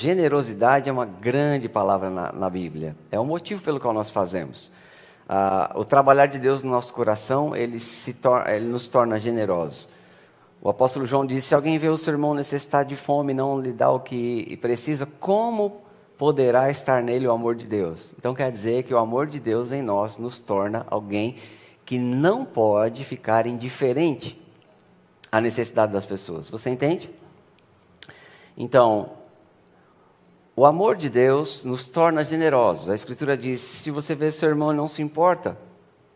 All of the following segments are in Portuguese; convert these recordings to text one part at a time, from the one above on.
Generosidade é uma grande palavra na, na Bíblia. É o motivo pelo qual nós fazemos. Ah, o trabalhar de Deus no nosso coração, ele, se ele nos torna generosos. O apóstolo João disse: se alguém vê o seu irmão necessitado de fome e não lhe dá o que precisa, como poderá estar nele o amor de Deus? Então quer dizer que o amor de Deus em nós nos torna alguém que não pode ficar indiferente à necessidade das pessoas. Você entende? Então, o amor de Deus nos torna generosos. A Escritura diz: se você vê seu irmão e não se importa,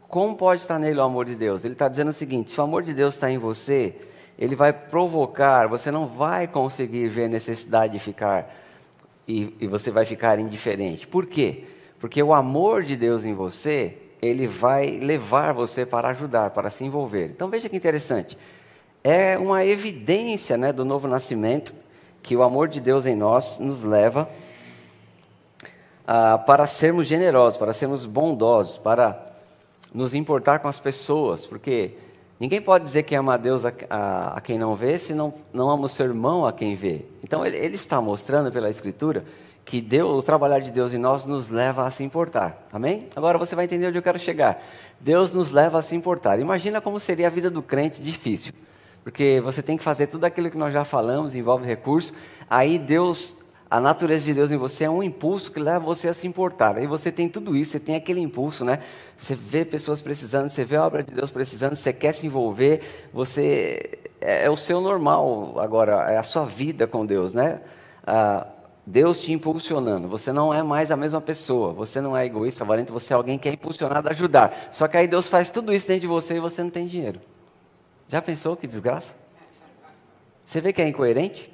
como pode estar nele o amor de Deus? Ele está dizendo o seguinte: se o amor de Deus está em você, ele vai provocar, você não vai conseguir ver necessidade de ficar e, e você vai ficar indiferente. Por quê? Porque o amor de Deus em você, ele vai levar você para ajudar, para se envolver. Então veja que interessante. É uma evidência né, do novo nascimento que o amor de Deus em nós nos leva ah, para sermos generosos, para sermos bondosos, para nos importar com as pessoas, porque ninguém pode dizer que ama a Deus a, a, a quem não vê, se não, não ama o seu irmão a quem vê. Então ele, ele está mostrando pela Escritura que Deus, o trabalhar de Deus em nós nos leva a se importar. Amém? Agora você vai entender onde eu quero chegar. Deus nos leva a se importar. Imagina como seria a vida do crente difícil. Porque você tem que fazer tudo aquilo que nós já falamos, envolve recursos. Aí Deus, a natureza de Deus em você é um impulso que leva você a se importar. Aí você tem tudo isso, você tem aquele impulso, né? Você vê pessoas precisando, você vê a obra de Deus precisando, você quer se envolver, você é, é o seu normal agora, é a sua vida com Deus, né? Ah, Deus te impulsionando. Você não é mais a mesma pessoa. Você não é egoísta, valente. Você é alguém que é impulsionado a ajudar. Só que aí Deus faz tudo isso dentro de você e você não tem dinheiro. Já pensou que desgraça? Você vê que é incoerente?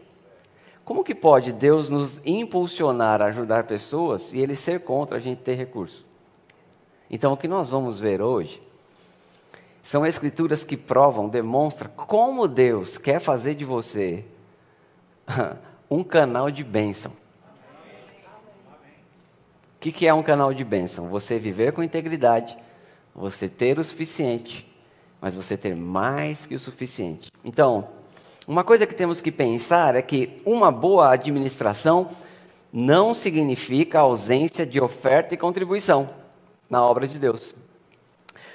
Como que pode Deus nos impulsionar a ajudar pessoas e Ele ser contra a gente ter recurso? Então, o que nós vamos ver hoje são escrituras que provam, demonstram como Deus quer fazer de você um canal de bênção. O que, que é um canal de bênção? Você viver com integridade, você ter o suficiente mas você ter mais que o suficiente. Então, uma coisa que temos que pensar é que uma boa administração não significa ausência de oferta e contribuição na obra de Deus.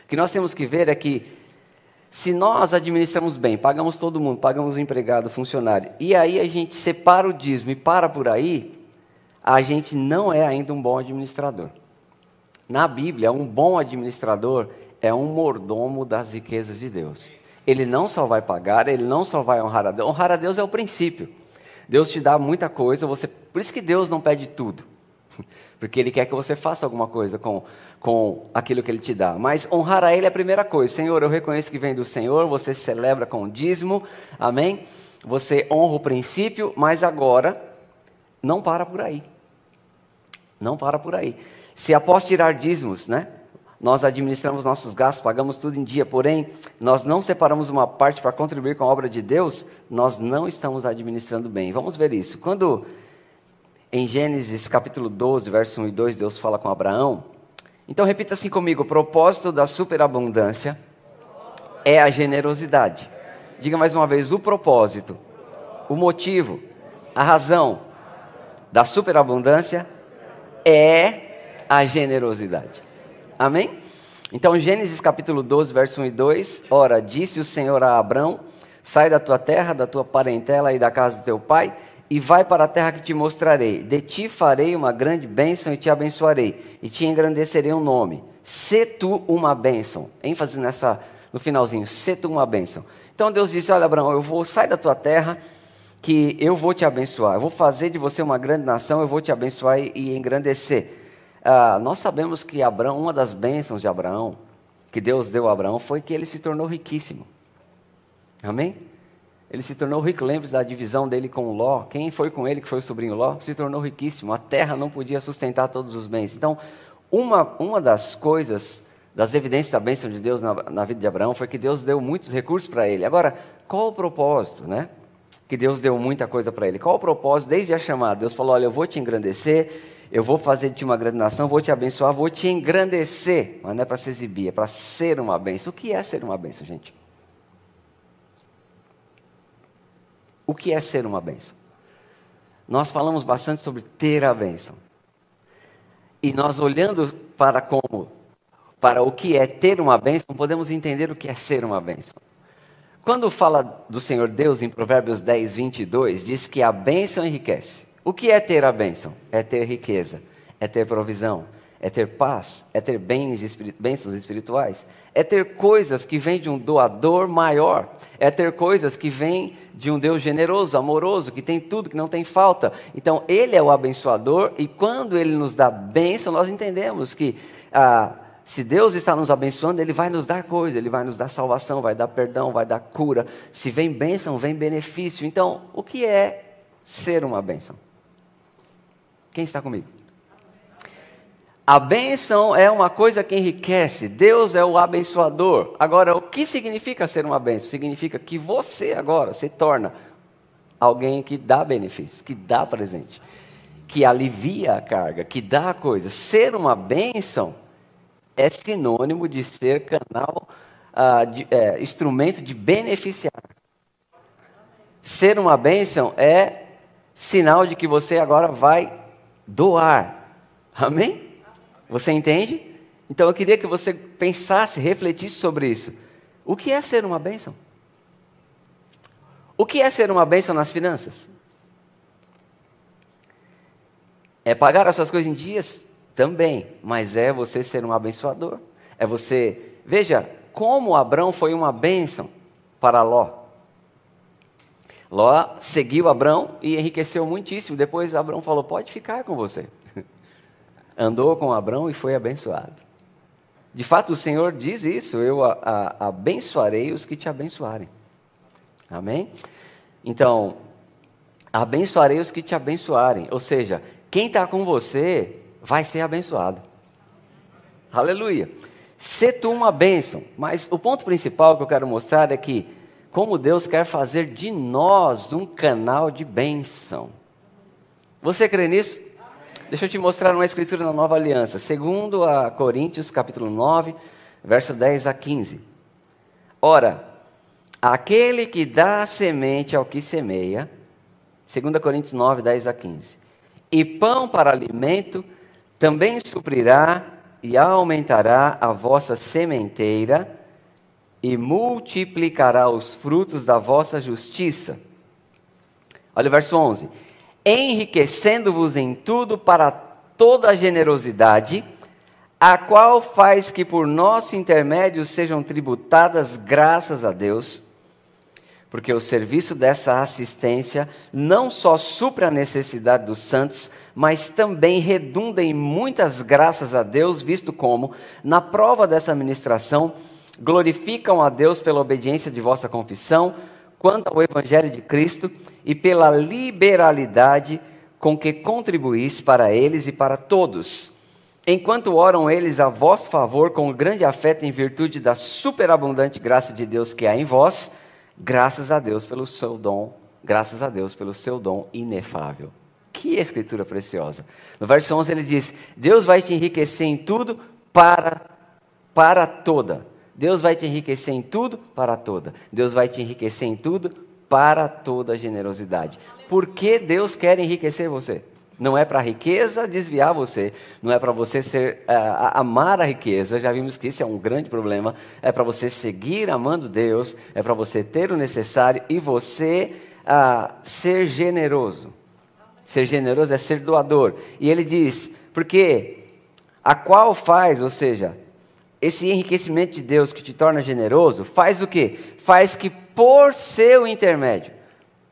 O que nós temos que ver é que se nós administramos bem, pagamos todo mundo, pagamos o empregado, o funcionário, e aí a gente separa o dízimo e para por aí, a gente não é ainda um bom administrador. Na Bíblia, um bom administrador é um mordomo das riquezas de Deus. Ele não só vai pagar, ele não só vai honrar a Deus. Honrar a Deus é o princípio. Deus te dá muita coisa, você, por isso que Deus não pede tudo. Porque Ele quer que você faça alguma coisa com, com aquilo que Ele te dá. Mas honrar a Ele é a primeira coisa. Senhor, eu reconheço que vem do Senhor, você celebra com o dízimo, amém? Você honra o princípio, mas agora não para por aí. Não para por aí. Se após tirar dízimos, né? Nós administramos nossos gastos, pagamos tudo em dia, porém, nós não separamos uma parte para contribuir com a obra de Deus, nós não estamos administrando bem. Vamos ver isso. Quando em Gênesis capítulo 12, verso 1 e 2, Deus fala com Abraão, então repita assim comigo: o propósito da superabundância é a generosidade. Diga mais uma vez: o propósito, o motivo, a razão da superabundância é a generosidade. Amém? Então, Gênesis capítulo 12, verso 1 e 2. Ora, disse o Senhor a Abrão: Sai da tua terra, da tua parentela e da casa do teu pai, e vai para a terra que te mostrarei. De ti farei uma grande bênção e te abençoarei, e te engrandecerei um nome. Se tu uma bênção. ênfase nessa, no finalzinho, se tu uma bênção. Então Deus disse: Olha, Abraão, eu vou sair da tua terra, que eu vou te abençoar. Eu vou fazer de você uma grande nação, eu vou te abençoar e, e engrandecer. Ah, nós sabemos que Abraão, uma das bênçãos de Abraão, que Deus deu a Abraão, foi que ele se tornou riquíssimo. Amém? Ele se tornou rico. Lembre-se da divisão dele com Ló. Quem foi com ele, que foi o sobrinho Ló, se tornou riquíssimo. A terra não podia sustentar todos os bens. Então, uma, uma das coisas, das evidências da bênção de Deus na, na vida de Abraão, foi que Deus deu muitos recursos para ele. Agora, qual o propósito, né? Que Deus deu muita coisa para ele. Qual o propósito? Desde a chamada, Deus falou: Olha, eu vou te engrandecer eu vou fazer de ti uma grande nação, vou te abençoar, vou te engrandecer. Mas não é para se exibir, é para ser uma bênção. O que é ser uma bênção, gente? O que é ser uma bênção? nós falamos bastante sobre ter a bênção. E nós olhando para como, para o que é ter uma bênção, podemos entender o que é ser uma bênção. Quando fala do Senhor Deus em Provérbios 10, 22, diz que a bênção enriquece. O que é ter a bênção? É ter riqueza, é ter provisão, é ter paz, é ter bens, bênçãos espirituais, é ter coisas que vêm de um doador maior, é ter coisas que vêm de um Deus generoso, amoroso, que tem tudo, que não tem falta. Então, Ele é o abençoador e quando Ele nos dá bênção, nós entendemos que ah, se Deus está nos abençoando, Ele vai nos dar coisa, Ele vai nos dar salvação, vai dar perdão, vai dar cura. Se vem bênção, vem benefício. Então, o que é ser uma bênção? Quem está comigo? A bênção é uma coisa que enriquece, Deus é o abençoador. Agora, o que significa ser uma bênção? Significa que você agora se torna alguém que dá benefício, que dá presente, que alivia a carga, que dá a coisa. Ser uma bênção é sinônimo de ser canal, uh, de, é, instrumento de beneficiar. Ser uma bênção é sinal de que você agora vai doar. Amém? Você entende? Então eu queria que você pensasse, refletisse sobre isso. O que é ser uma bênção? O que é ser uma bênção nas finanças? É pagar as suas coisas em dias? Também, mas é você ser um abençoador. É você. Veja como Abraão foi uma bênção para Ló. Ló seguiu Abraão e enriqueceu muitíssimo. Depois Abraão falou: Pode ficar com você andou com Abraão e foi abençoado. De fato, o Senhor diz isso: eu a, a, abençoarei os que te abençoarem. Amém? Então, abençoarei os que te abençoarem. Ou seja, quem está com você vai ser abençoado. Aleluia. Se tu uma bênção. Mas o ponto principal que eu quero mostrar é que, como Deus quer fazer de nós um canal de bênção. Você crê nisso? Deixa eu te mostrar uma escritura na Nova Aliança. Segundo a Coríntios, capítulo 9, verso 10 a 15. Ora, aquele que dá semente ao que semeia, 2 Coríntios 9, 10 a 15. E pão para alimento também suprirá e aumentará a vossa sementeira e multiplicará os frutos da vossa justiça. Olha o verso 11 enriquecendo-vos em tudo para toda a generosidade, a qual faz que por nosso intermédio sejam tributadas graças a Deus, porque o serviço dessa assistência não só supra a necessidade dos santos, mas também redunda em muitas graças a Deus, visto como, na prova dessa ministração, glorificam a Deus pela obediência de vossa confissão, quanto ao Evangelho de Cristo e pela liberalidade com que contribuís para eles e para todos. Enquanto oram eles a vosso favor com grande afeto em virtude da superabundante graça de Deus que há em vós, graças a Deus pelo seu dom, graças a Deus pelo seu dom inefável. Que escritura preciosa. No verso 11 ele diz: Deus vai te enriquecer em tudo para para toda Deus vai te enriquecer em tudo para toda. Deus vai te enriquecer em tudo para toda a generosidade. Por que Deus quer enriquecer você? Não é para a riqueza desviar você, não é para você ser, uh, amar a riqueza, já vimos que isso é um grande problema. É para você seguir amando Deus, é para você ter o necessário e você uh, ser generoso. Ser generoso é ser doador. E ele diz, porque a qual faz, ou seja, esse enriquecimento de Deus que te torna generoso, faz o quê? Faz que por seu intermédio,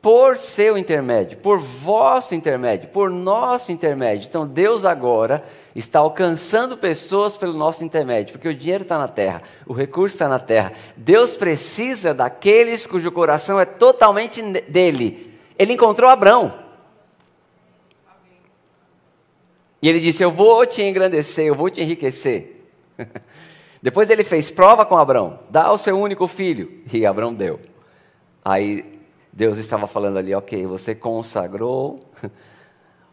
por seu intermédio, por vosso intermédio, por nosso intermédio. Então Deus agora está alcançando pessoas pelo nosso intermédio, porque o dinheiro está na terra, o recurso está na terra. Deus precisa daqueles cujo coração é totalmente dele. Ele encontrou Abraão. E ele disse: Eu vou te engrandecer, eu vou te enriquecer. Depois ele fez prova com Abraão, dá o seu único filho. E Abraão deu. Aí Deus estava falando ali, ok, você consagrou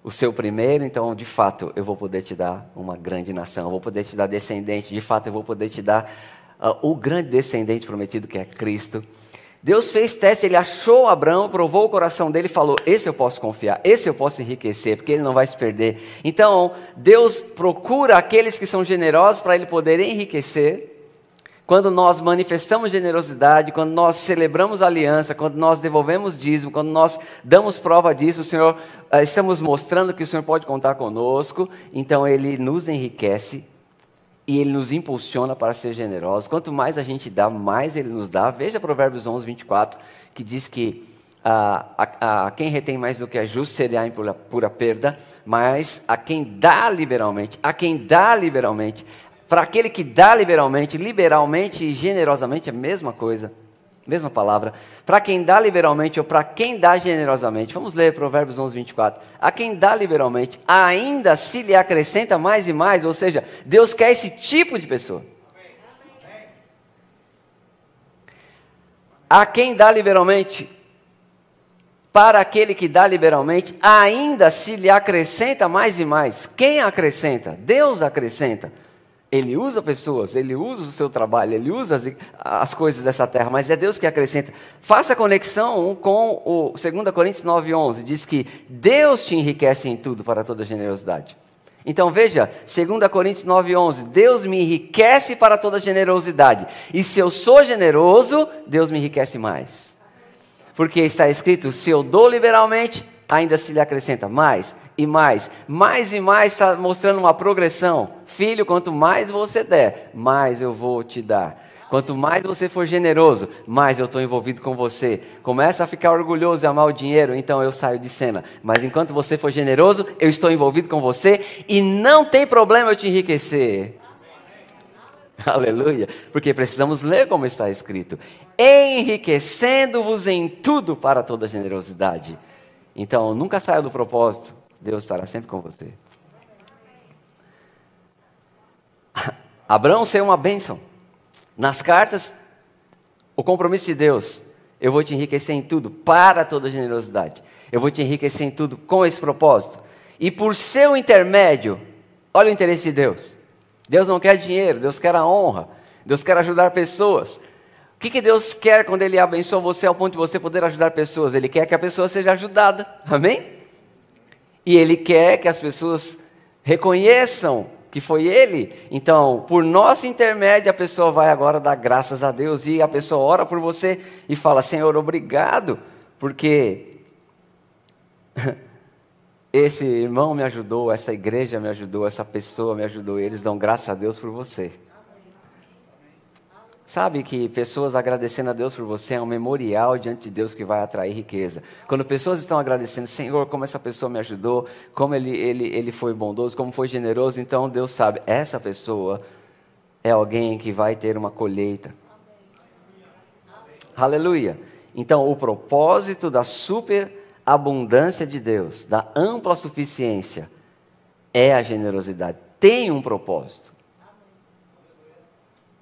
o seu primeiro, então de fato eu vou poder te dar uma grande nação, eu vou poder te dar descendente, de fato eu vou poder te dar uh, o grande descendente prometido que é Cristo. Deus fez teste, ele achou Abraão, provou o coração dele e falou: Esse eu posso confiar, esse eu posso enriquecer, porque ele não vai se perder. Então, Deus procura aqueles que são generosos para ele poder enriquecer. Quando nós manifestamos generosidade, quando nós celebramos aliança, quando nós devolvemos dízimo, quando nós damos prova disso, o Senhor, eh, estamos mostrando que o Senhor pode contar conosco, então Ele nos enriquece e Ele nos impulsiona para ser generosos. Quanto mais a gente dá, mais Ele nos dá. Veja Provérbios 11, 24, que diz que ah, a, a, quem retém mais do que é justo será em pura, pura perda, mas a quem dá liberalmente, a quem dá liberalmente, para aquele que dá liberalmente, liberalmente e generosamente é a mesma coisa, mesma palavra. Para quem dá liberalmente ou para quem dá generosamente, vamos ler Provérbios 11, 24. A quem dá liberalmente, ainda se lhe acrescenta mais e mais, ou seja, Deus quer esse tipo de pessoa. A quem dá liberalmente, para aquele que dá liberalmente, ainda se lhe acrescenta mais e mais. Quem acrescenta? Deus acrescenta. Ele usa pessoas, ele usa o seu trabalho, ele usa as, as, coisas dessa terra, mas é Deus que acrescenta. Faça conexão com o 2 Coríntios 9,11, diz que Deus te enriquece em tudo para toda generosidade. Então veja, 2 Coríntios 9,11, Deus me enriquece para toda generosidade. E se eu sou generoso, Deus me enriquece mais. Porque está escrito: se eu dou liberalmente, ainda se lhe acrescenta mais e mais. Mais e mais está mostrando uma progressão. Filho, quanto mais você der, mais eu vou te dar. Quanto mais você for generoso, mais eu estou envolvido com você. Começa a ficar orgulhoso e amar o dinheiro, então eu saio de cena. Mas enquanto você for generoso, eu estou envolvido com você e não tem problema eu te enriquecer. Aleluia. Porque precisamos ler como está escrito: enriquecendo-vos em tudo para toda generosidade. Então, nunca saia do propósito. Deus estará sempre com você. Abraão ser uma bênção. Nas cartas, o compromisso de Deus. Eu vou te enriquecer em tudo, para toda generosidade. Eu vou te enriquecer em tudo com esse propósito. E por seu intermédio, olha o interesse de Deus. Deus não quer dinheiro, Deus quer a honra. Deus quer ajudar pessoas. O que, que Deus quer quando Ele abençoa você ao ponto de você poder ajudar pessoas? Ele quer que a pessoa seja ajudada. Amém? E Ele quer que as pessoas reconheçam que foi Ele. Então, por nosso intermédio, a pessoa vai agora dar graças a Deus e a pessoa ora por você e fala: Senhor, obrigado, porque esse irmão me ajudou, essa igreja me ajudou, essa pessoa me ajudou. E eles dão graças a Deus por você. Sabe que pessoas agradecendo a Deus por você é um memorial diante de Deus que vai atrair riqueza. Quando pessoas estão agradecendo, Senhor, como essa pessoa me ajudou, como ele, ele, ele foi bondoso, como foi generoso, então Deus sabe, essa pessoa é alguém que vai ter uma colheita. Aleluia. Então, o propósito da superabundância de Deus, da ampla suficiência, é a generosidade. Tem um propósito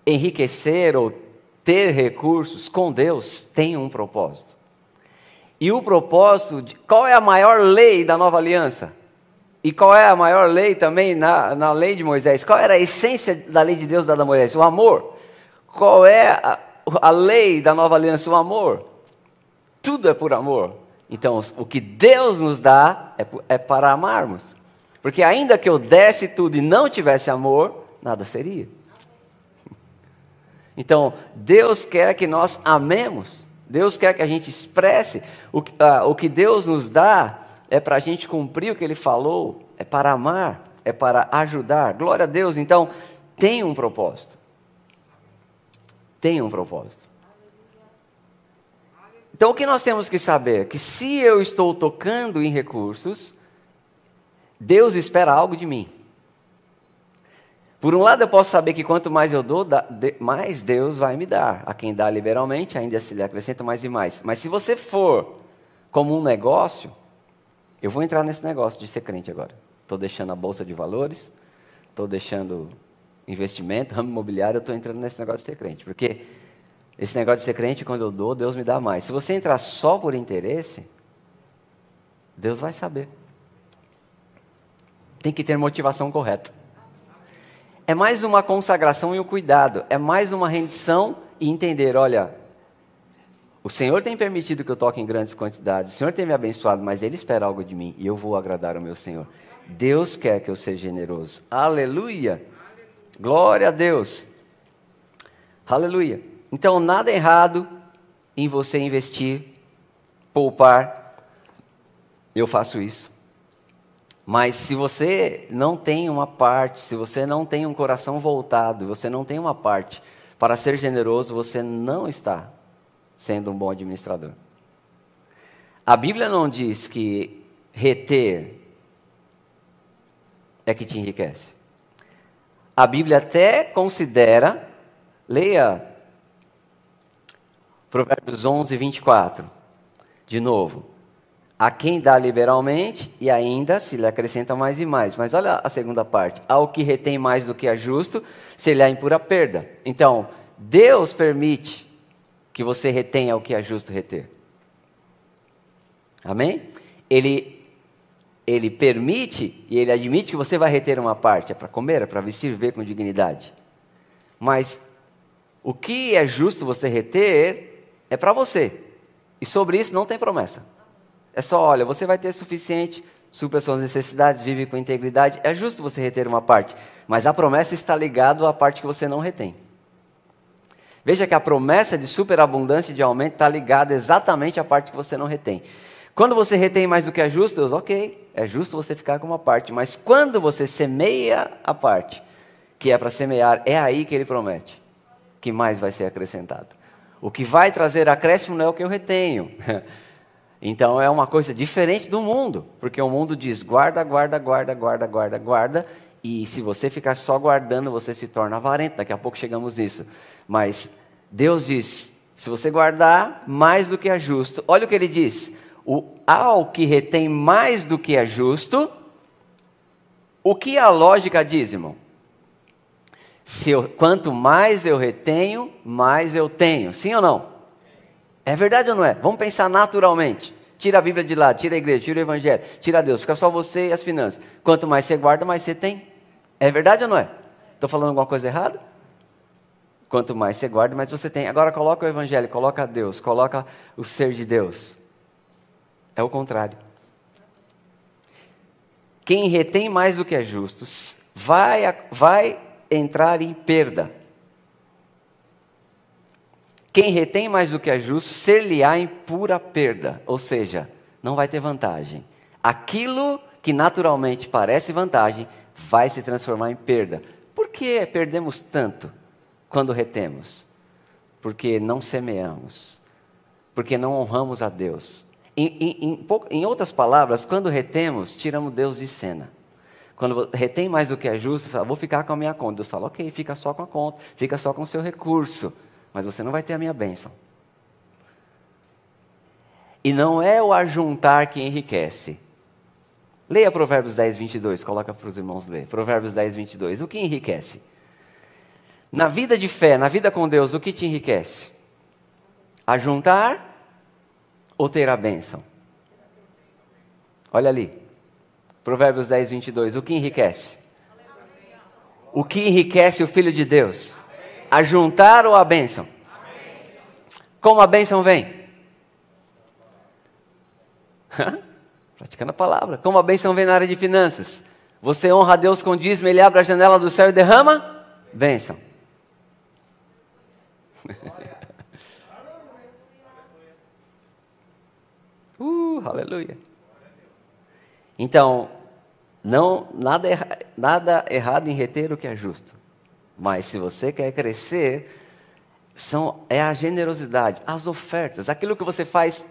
enriquecer ou ter recursos com Deus tem um propósito. E o propósito, de, qual é a maior lei da nova aliança? E qual é a maior lei também na, na lei de Moisés? Qual era a essência da lei de Deus dada a Moisés? O amor. Qual é a, a lei da nova aliança? O amor. Tudo é por amor. Então, o que Deus nos dá é, é para amarmos. Porque ainda que eu desse tudo e não tivesse amor, nada seria. Então, Deus quer que nós amemos, Deus quer que a gente expresse. O, ah, o que Deus nos dá é para a gente cumprir o que Ele falou, é para amar, é para ajudar. Glória a Deus, então, tem um propósito. Tem um propósito. Então, o que nós temos que saber? Que se eu estou tocando em recursos, Deus espera algo de mim. Por um lado, eu posso saber que quanto mais eu dou, mais Deus vai me dar. A quem dá liberalmente, ainda se lhe acrescenta mais e mais. Mas se você for como um negócio, eu vou entrar nesse negócio de ser crente agora. Estou deixando a bolsa de valores, estou deixando investimento, ramo imobiliário, eu estou entrando nesse negócio de ser crente. Porque esse negócio de ser crente, quando eu dou, Deus me dá mais. Se você entrar só por interesse, Deus vai saber. Tem que ter motivação correta. É mais uma consagração e um cuidado, é mais uma rendição e entender, olha, O Senhor tem permitido que eu toque em grandes quantidades, o Senhor tem me abençoado, mas Ele espera algo de mim e eu vou agradar o meu Senhor. Deus quer que eu seja generoso. Aleluia! Glória a Deus! Aleluia! Então, nada errado em você investir, poupar. Eu faço isso. Mas se você não tem uma parte, se você não tem um coração voltado, você não tem uma parte para ser generoso, você não está sendo um bom administrador. A Bíblia não diz que reter é que te enriquece. A Bíblia até considera, leia Provérbios 11, 24, de novo. A quem dá liberalmente e ainda se lhe acrescenta mais e mais. Mas olha a segunda parte. Ao que retém mais do que é justo, se lhe há impura perda. Então, Deus permite que você retenha o que é justo reter. Amém? Ele, ele permite e ele admite que você vai reter uma parte. É para comer, é para vestir, viver com dignidade. Mas o que é justo você reter é para você. E sobre isso não tem promessa. É só, olha, você vai ter suficiente, supra suas necessidades, vive com integridade. É justo você reter uma parte, mas a promessa está ligada à parte que você não retém. Veja que a promessa de superabundância e de aumento está ligada exatamente à parte que você não retém. Quando você retém mais do que é justo, Deus, ok, é justo você ficar com uma parte. Mas quando você semeia a parte que é para semear, é aí que ele promete que mais vai ser acrescentado. O que vai trazer acréscimo não é o que eu retenho. Então é uma coisa diferente do mundo, porque o mundo diz guarda, guarda, guarda, guarda, guarda, guarda, e se você ficar só guardando, você se torna avarento. Daqui a pouco chegamos nisso. Mas Deus diz: se você guardar mais do que é justo, olha o que ele diz: o, ao que retém mais do que é justo, o que a lógica diz, irmão? Eu, quanto mais eu retenho, mais eu tenho. Sim ou não? É verdade ou não é? Vamos pensar naturalmente. Tira a Bíblia de lá, tira a igreja, tira o Evangelho, tira Deus, fica só você e as finanças. Quanto mais você guarda, mais você tem. É verdade ou não é? Estou falando alguma coisa errada? Quanto mais você guarda, mais você tem. Agora coloca o Evangelho, coloca Deus, coloca o ser de Deus. É o contrário. Quem retém mais do que é justo vai, vai entrar em perda. Quem retém mais do que é justo, ser-lhe-á em pura perda. Ou seja, não vai ter vantagem. Aquilo que naturalmente parece vantagem, vai se transformar em perda. Por que perdemos tanto quando retemos? Porque não semeamos. Porque não honramos a Deus. Em, em, em, em outras palavras, quando retemos, tiramos Deus de cena. Quando retém mais do que é justo, fala, vou ficar com a minha conta. Deus fala, ok, fica só com a conta, fica só com o seu recurso mas você não vai ter a minha bênção. E não é o ajuntar que enriquece. Leia Provérbios 10, 22, coloca para os irmãos ler. Provérbios 10, 22. O que enriquece? Na vida de fé, na vida com Deus, o que te enriquece? Ajuntar ou ter a bênção? Olha ali. Provérbios 10, 22. O que enriquece? O que enriquece o Filho de Deus? A juntar ou a bênção? Como a bênção vem? Praticando a palavra. Como a bênção vem na área de finanças? Você honra a Deus com dízimo, Ele abre a janela do céu e derrama? Bênção. uh, aleluia. Então, não, nada, erra, nada errado em reter o que é justo. Mas se você quer crescer, são, é a generosidade, as ofertas, aquilo que você faz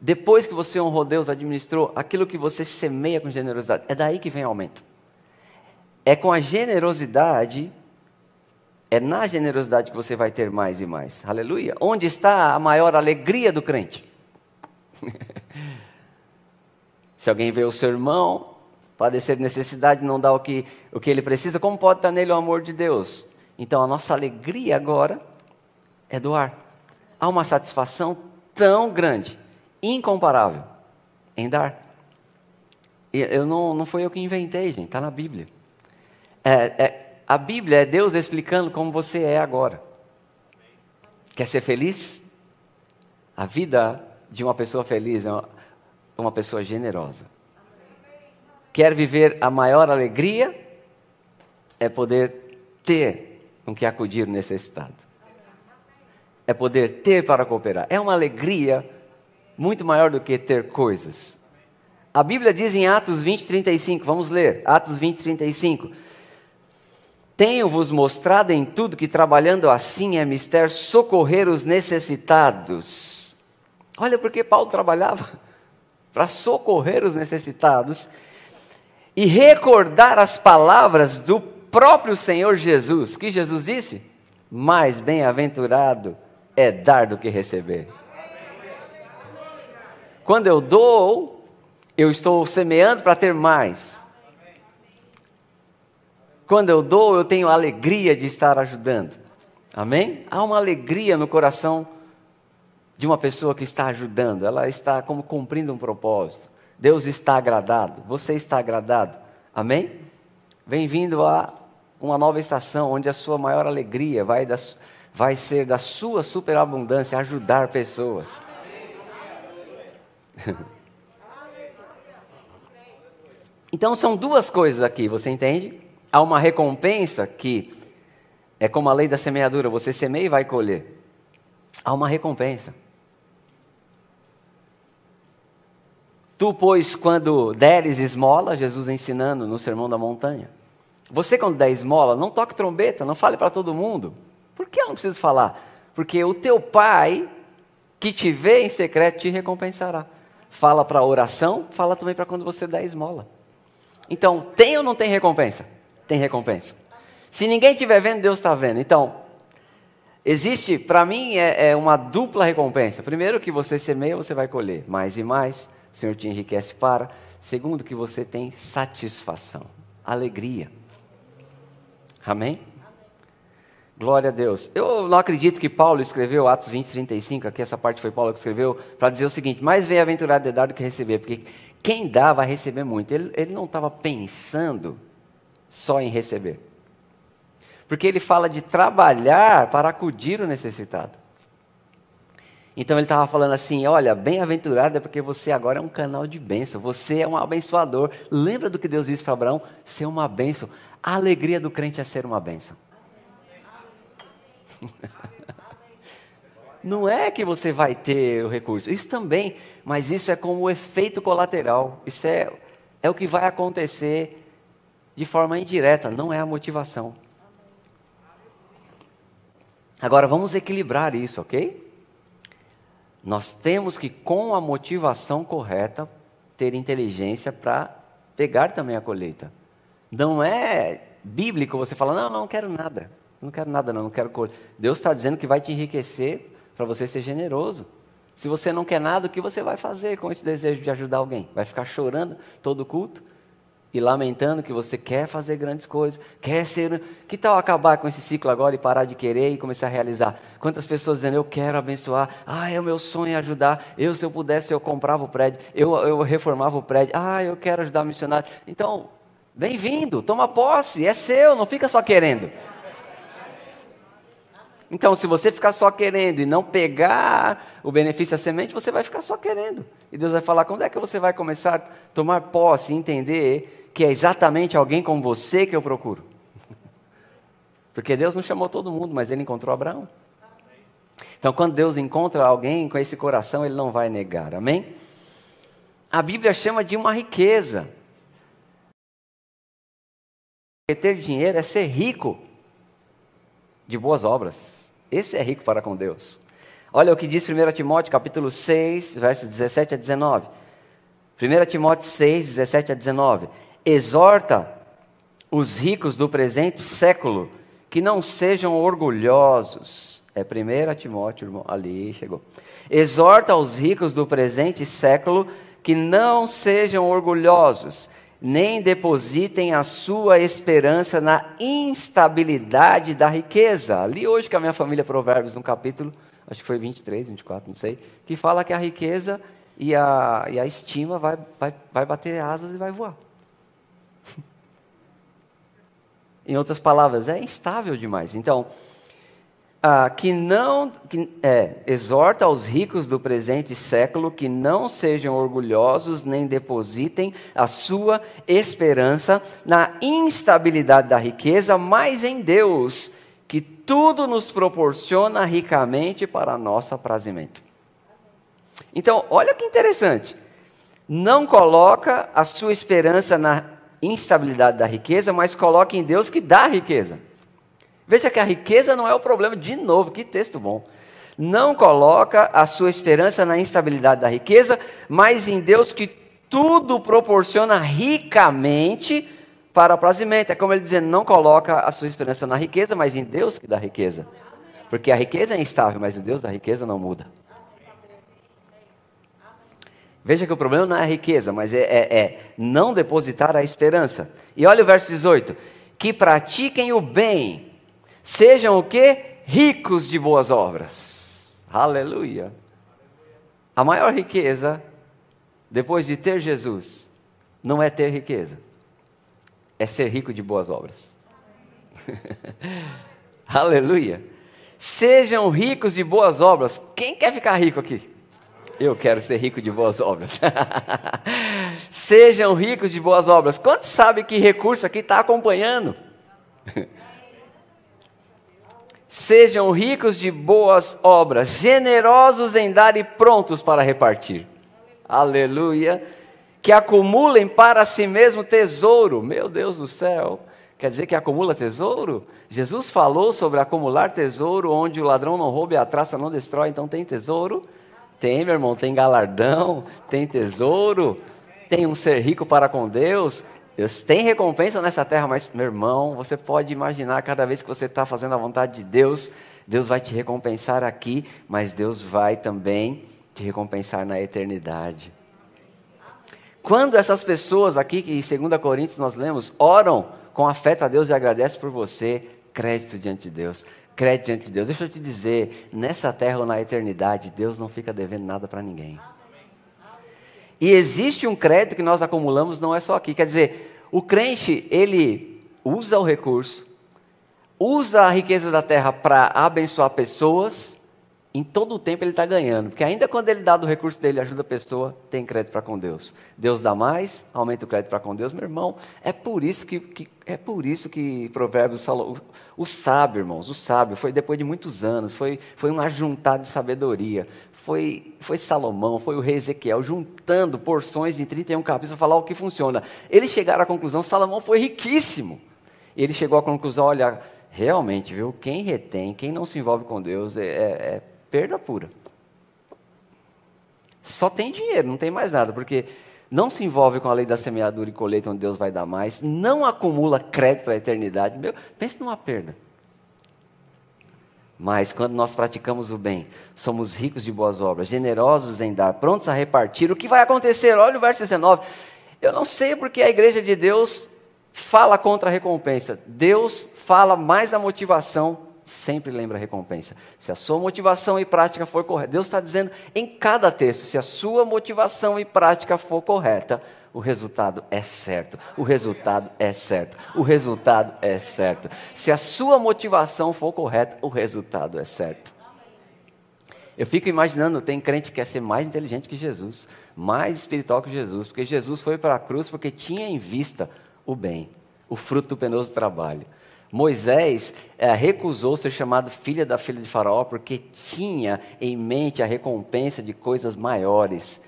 depois que você honrou Deus, administrou, aquilo que você semeia com generosidade. É daí que vem o aumento. É com a generosidade, é na generosidade que você vai ter mais e mais. Aleluia. Onde está a maior alegria do crente? Se alguém vê o seu irmão padecer necessidade, não dá o que, o que ele precisa, como pode estar nele o amor de Deus? Então a nossa alegria agora é doar. Há uma satisfação tão grande, incomparável, em dar. Eu não, não foi eu que inventei, gente, está na Bíblia. É, é, a Bíblia é Deus explicando como você é agora. Quer ser feliz? A vida de uma pessoa feliz é uma, uma pessoa generosa. Quer viver a maior alegria? É poder ter com que acudir o necessitado. É poder ter para cooperar. É uma alegria muito maior do que ter coisas. A Bíblia diz em Atos 20, 35, vamos ler, Atos 20, 35. Tenho-vos mostrado em tudo que trabalhando assim é mister socorrer os necessitados. Olha porque Paulo trabalhava para socorrer os necessitados e recordar as palavras do próprio Senhor Jesus. Que Jesus disse? Mais bem-aventurado é dar do que receber. Quando eu dou, eu estou semeando para ter mais. Quando eu dou, eu tenho alegria de estar ajudando. Amém? Há uma alegria no coração de uma pessoa que está ajudando, ela está como cumprindo um propósito. Deus está agradado, você está agradado. Amém? Bem-vindo a uma nova estação onde a sua maior alegria vai, da, vai ser da sua superabundância ajudar pessoas. Então são duas coisas aqui, você entende? há uma recompensa que é como a lei da semeadura: você semeia e vai colher. Há uma recompensa. Tu, pois, quando deres esmola, Jesus ensinando no Sermão da Montanha. Você, quando der esmola, não toque trombeta, não fale para todo mundo. Por que eu não preciso falar? Porque o teu pai, que te vê em secreto, te recompensará. Fala para oração, fala também para quando você der esmola. Então, tem ou não tem recompensa? tem recompensa. Se ninguém estiver vendo, Deus está vendo. Então, existe, para mim, é, é, uma dupla recompensa. Primeiro, que você semeia, você vai colher mais e mais. O Senhor te enriquece para. Segundo, que você tem satisfação, alegria. Amém? Glória a Deus. Eu não acredito que Paulo escreveu Atos 20, 35, aqui essa parte foi Paulo que escreveu, para dizer o seguinte: mais bem-aventurado é dar do que receber, porque quem dá vai receber muito. Ele, ele não estava pensando só em receber. Porque ele fala de trabalhar para acudir o necessitado. Então ele estava falando assim: olha, bem-aventurado é porque você agora é um canal de bênção, você é um abençoador. Lembra do que Deus disse para Abraão? Ser uma bênção. A alegria do crente é ser uma bênção. Não é que você vai ter o recurso, isso também, mas isso é como o efeito colateral. Isso é, é o que vai acontecer de forma indireta, não é a motivação. Agora vamos equilibrar isso, ok? Nós temos que, com a motivação correta, ter inteligência para pegar também a colheita. Não é bíblico você falar, não, não quero nada. Não quero nada, não, não quero colher. Deus está dizendo que vai te enriquecer para você ser generoso. Se você não quer nada, o que você vai fazer com esse desejo de ajudar alguém? Vai ficar chorando todo culto? E lamentando que você quer fazer grandes coisas, quer ser. Que tal acabar com esse ciclo agora e parar de querer e começar a realizar? Quantas pessoas dizendo, eu quero abençoar, ah, é o meu sonho ajudar, eu, se eu pudesse, eu comprava o prédio, eu, eu reformava o prédio, ah, eu quero ajudar missionário. Então, bem-vindo, toma posse, é seu, não fica só querendo. Então, se você ficar só querendo e não pegar o benefício da semente, você vai ficar só querendo. E Deus vai falar: quando é que você vai começar a tomar posse entender que é exatamente alguém como você que eu procuro. Porque Deus não chamou todo mundo, mas ele encontrou Abraão. Então, quando Deus encontra alguém com esse coração, ele não vai negar. Amém? A Bíblia chama de uma riqueza. Ter dinheiro é ser rico de boas obras. Esse é rico para com Deus. Olha o que diz 1 Timóteo, capítulo 6, versos 17 a 19. 1 Timóteo 6, 17 a 19 exorta os ricos do presente século que não sejam orgulhosos. É 1 Timóteo, irmão, ali chegou. Exorta os ricos do presente século que não sejam orgulhosos, nem depositem a sua esperança na instabilidade da riqueza. Ali hoje com a minha família Provérbios, no capítulo, acho que foi 23, 24, não sei, que fala que a riqueza e a, e a estima vai, vai, vai bater asas e vai voar. Em outras palavras, é instável demais. Então, ah, que não que, é, exorta aos ricos do presente século que não sejam orgulhosos nem depositem a sua esperança na instabilidade da riqueza, mas em Deus, que tudo nos proporciona ricamente para nosso aprazimento. Então, olha que interessante. Não coloca a sua esperança na instabilidade da riqueza, mas coloca em Deus que dá riqueza. Veja que a riqueza não é o problema, de novo, que texto bom. Não coloca a sua esperança na instabilidade da riqueza, mas em Deus que tudo proporciona ricamente para prazimento. É como ele dizendo, não coloca a sua esperança na riqueza, mas em Deus que dá riqueza. Porque a riqueza é instável, mas o Deus da riqueza não muda. Veja que o problema não é a riqueza, mas é, é, é não depositar a esperança. E olha o verso 18: que pratiquem o bem Sejam o que? Ricos de boas obras. Aleluia. A maior riqueza, depois de ter Jesus, não é ter riqueza, é ser rico de boas obras. Aleluia. Sejam ricos de boas obras. Quem quer ficar rico aqui? Eu quero ser rico de boas obras. Sejam ricos de boas obras. Quantos sabem que recurso aqui está acompanhando? Sejam ricos de boas obras, generosos em dar e prontos para repartir. Aleluia. Que acumulem para si mesmo tesouro. Meu Deus do céu. Quer dizer que acumula tesouro? Jesus falou sobre acumular tesouro, onde o ladrão não rouba e a traça não destrói, então tem tesouro? Tem, meu irmão, tem galardão, tem tesouro, tem um ser rico para com Deus, Deus tem recompensa nessa terra, mas, meu irmão, você pode imaginar, cada vez que você está fazendo a vontade de Deus, Deus vai te recompensar aqui, mas Deus vai também te recompensar na eternidade. Quando essas pessoas aqui, que em 2 Coríntios nós lemos, oram com afeto a Deus e agradecem por você, crédito diante de Deus, crédito diante de Deus. Deixa eu te dizer, nessa terra ou na eternidade, Deus não fica devendo nada para ninguém. E existe um crédito que nós acumulamos, não é só aqui. Quer dizer, o crente, ele usa o recurso, usa a riqueza da terra para abençoar pessoas, em todo o tempo ele está ganhando. Porque ainda quando ele dá do recurso dele, ajuda a pessoa, tem crédito para com Deus. Deus dá mais, aumenta o crédito para com Deus. Meu irmão, é por isso que, que é por isso que Provérbios. O, o sábio, irmãos, o sábio, foi depois de muitos anos, foi, foi um ajuntado de sabedoria foi, foi Salomão, foi o rei Ezequiel, juntando porções em 31 capítulos para falar o que funciona. Eles chegaram à conclusão, Salomão foi riquíssimo. Ele chegou à conclusão, olha, realmente, viu, quem retém, quem não se envolve com Deus, é, é, é perda pura. Só tem dinheiro, não tem mais nada, porque não se envolve com a lei da semeadura e colheita, onde Deus vai dar mais, não acumula crédito para a eternidade. Meu, pense numa perda. Mas quando nós praticamos o bem, somos ricos de boas obras, generosos em dar, prontos a repartir, o que vai acontecer? Olha o verso 19. Eu não sei porque a igreja de Deus fala contra a recompensa. Deus fala mais da motivação, sempre lembra a recompensa. Se a sua motivação e prática for correta, Deus está dizendo em cada texto: se a sua motivação e prática for correta, o resultado é certo. O resultado é certo. O resultado é certo. Se a sua motivação for correta, o resultado é certo. Eu fico imaginando, tem crente que quer ser mais inteligente que Jesus, mais espiritual que Jesus, porque Jesus foi para a cruz porque tinha em vista o bem, o fruto do penoso trabalho. Moisés é, recusou ser chamado filha da filha de Faraó porque tinha em mente a recompensa de coisas maiores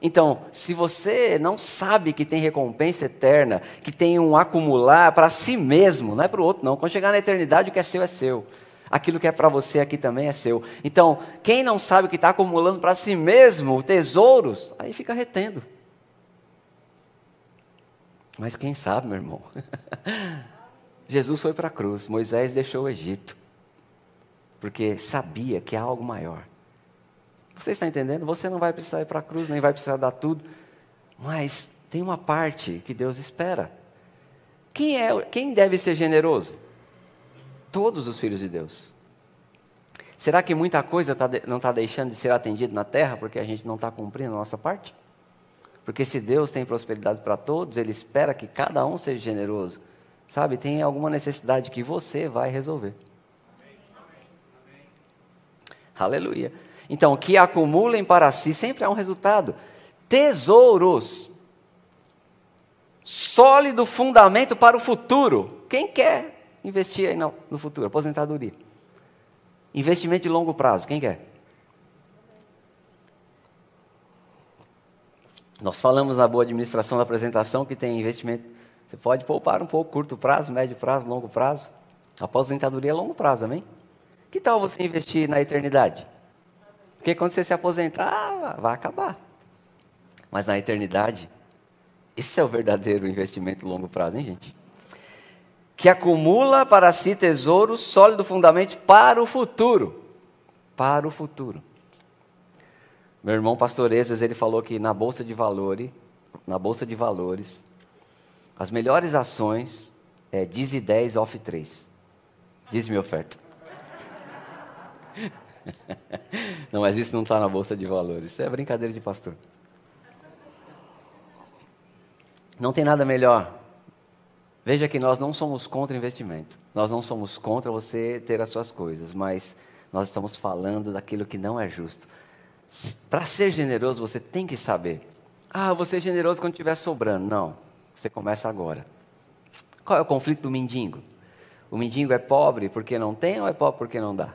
então, se você não sabe que tem recompensa eterna, que tem um acumular para si mesmo, não é para o outro, não. Quando chegar na eternidade, o que é seu é seu. Aquilo que é para você aqui também é seu. Então, quem não sabe que está acumulando para si mesmo tesouros, aí fica retendo. Mas quem sabe, meu irmão? Jesus foi para a cruz, Moisés deixou o Egito, porque sabia que há algo maior. Você está entendendo? Você não vai precisar ir para a cruz, nem vai precisar dar tudo. Mas tem uma parte que Deus espera. Quem, é, quem deve ser generoso? Todos os filhos de Deus. Será que muita coisa tá não está deixando de ser atendida na terra porque a gente não está cumprindo a nossa parte? Porque se Deus tem prosperidade para todos, Ele espera que cada um seja generoso. Sabe, tem alguma necessidade que você vai resolver. Aleluia. Então, que acumulem para si sempre há um resultado. Tesouros. Sólido fundamento para o futuro. Quem quer investir aí no, no futuro? Aposentadoria. Investimento de longo prazo. Quem quer? Nós falamos na boa administração da apresentação que tem investimento. Você pode poupar um pouco, curto prazo, médio prazo, longo prazo. Aposentadoria é longo prazo, amém? Que tal você investir na eternidade? Porque quando você se aposentar, vai acabar. Mas na eternidade, esse é o verdadeiro investimento longo prazo, hein, gente? Que acumula para si tesouros sólido fundamento para o futuro. Para o futuro. Meu irmão Pastor Ezes, ele falou que na bolsa de valores, na bolsa de valores, as melhores ações é diz e 10 off 3. Diz minha oferta. Não, mas isso não está na bolsa de valores. Isso é brincadeira de pastor. Não tem nada melhor. Veja que nós não somos contra investimento. Nós não somos contra você ter as suas coisas, mas nós estamos falando daquilo que não é justo. Para ser generoso, você tem que saber. Ah, vou ser generoso quando estiver sobrando. Não. Você começa agora. Qual é o conflito do mendigo? O mendigo é pobre porque não tem ou é pobre porque não dá?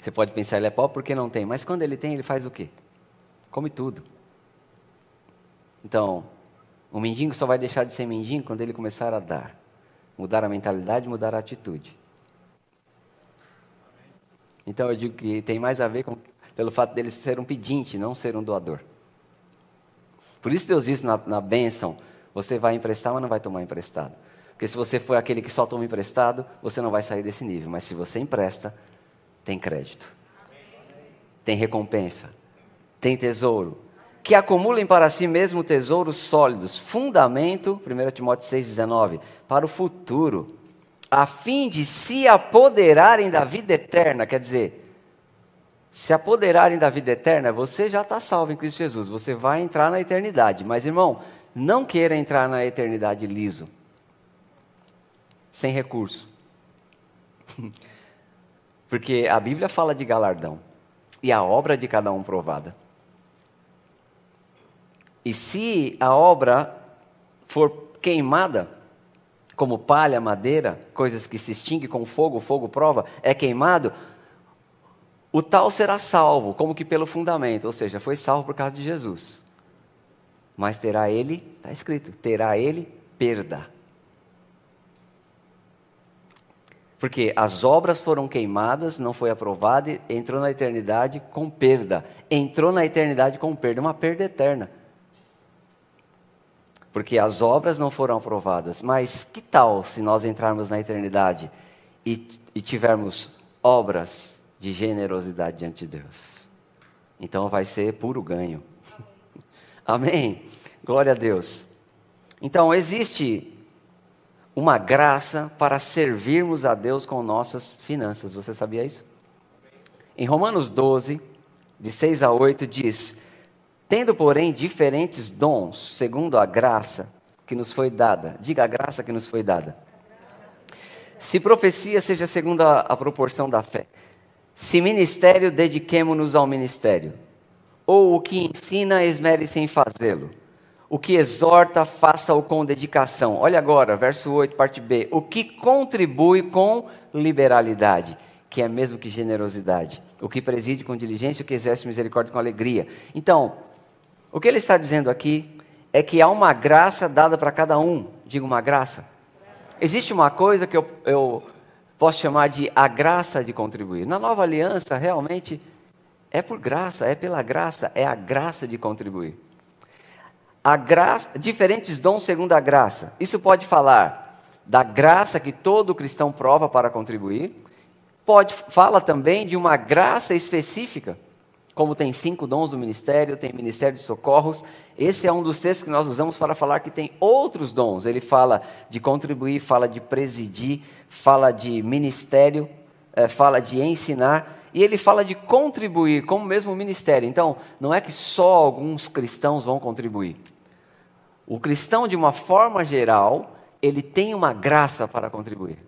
Você pode pensar, ele é pobre porque não tem, mas quando ele tem, ele faz o quê? Come tudo. Então, o mendigo só vai deixar de ser mendigo quando ele começar a dar. Mudar a mentalidade, mudar a atitude. Então eu digo que tem mais a ver com, pelo fato dele ser um pedinte, não ser um doador. Por isso Deus disse na, na bênção, você vai emprestar, mas não vai tomar emprestado. Porque se você for aquele que só toma emprestado, você não vai sair desse nível. Mas se você empresta, tem crédito. Tem recompensa. Tem tesouro. Que acumulem para si mesmo tesouros sólidos, fundamento, 1 Timóteo 6,19, para o futuro a fim de se apoderarem da vida eterna. Quer dizer, se apoderarem da vida eterna, você já está salvo em Cristo Jesus, você vai entrar na eternidade. Mas, irmão, não queira entrar na eternidade liso, sem recurso. Porque a Bíblia fala de galardão e a obra de cada um provada. E se a obra for queimada, como palha, madeira, coisas que se extinguem com fogo, fogo prova, é queimado, o tal será salvo, como que pelo fundamento, ou seja, foi salvo por causa de Jesus. Mas terá ele, está escrito, terá ele perda. Porque as obras foram queimadas, não foi aprovada, entrou na eternidade com perda. Entrou na eternidade com perda, uma perda eterna porque as obras não foram aprovadas. Mas que tal se nós entrarmos na eternidade e, e tivermos obras de generosidade diante de Deus? Então vai ser puro ganho. Amém? Glória a Deus. Então existe uma graça para servirmos a Deus com nossas finanças. Você sabia isso? Em Romanos 12, de 6 a 8, diz: Tendo, porém, diferentes dons, segundo a graça que nos foi dada. Diga a graça que nos foi dada. Se profecia, seja segundo a, a proporção da fé. Se ministério, dediquemo-nos ao ministério. Ou o que ensina, esmere-se em fazê-lo. O que exorta, faça-o com dedicação. Olha agora, verso 8, parte B. O que contribui com liberalidade, que é mesmo que generosidade. O que preside com diligência, o que exerce misericórdia com alegria. Então, o que ele está dizendo aqui é que há uma graça dada para cada um. Diga uma graça. Existe uma coisa que eu, eu posso chamar de a graça de contribuir. Na nova aliança, realmente, é por graça, é pela graça, é a graça de contribuir. A graça, diferentes dons segundo a graça. Isso pode falar da graça que todo cristão prova para contribuir. Pode fala também de uma graça específica como tem cinco dons do ministério, tem ministério de socorros. Esse é um dos textos que nós usamos para falar que tem outros dons. Ele fala de contribuir, fala de presidir, fala de ministério, é, fala de ensinar. E ele fala de contribuir, como mesmo ministério. Então, não é que só alguns cristãos vão contribuir. O cristão, de uma forma geral, ele tem uma graça para contribuir.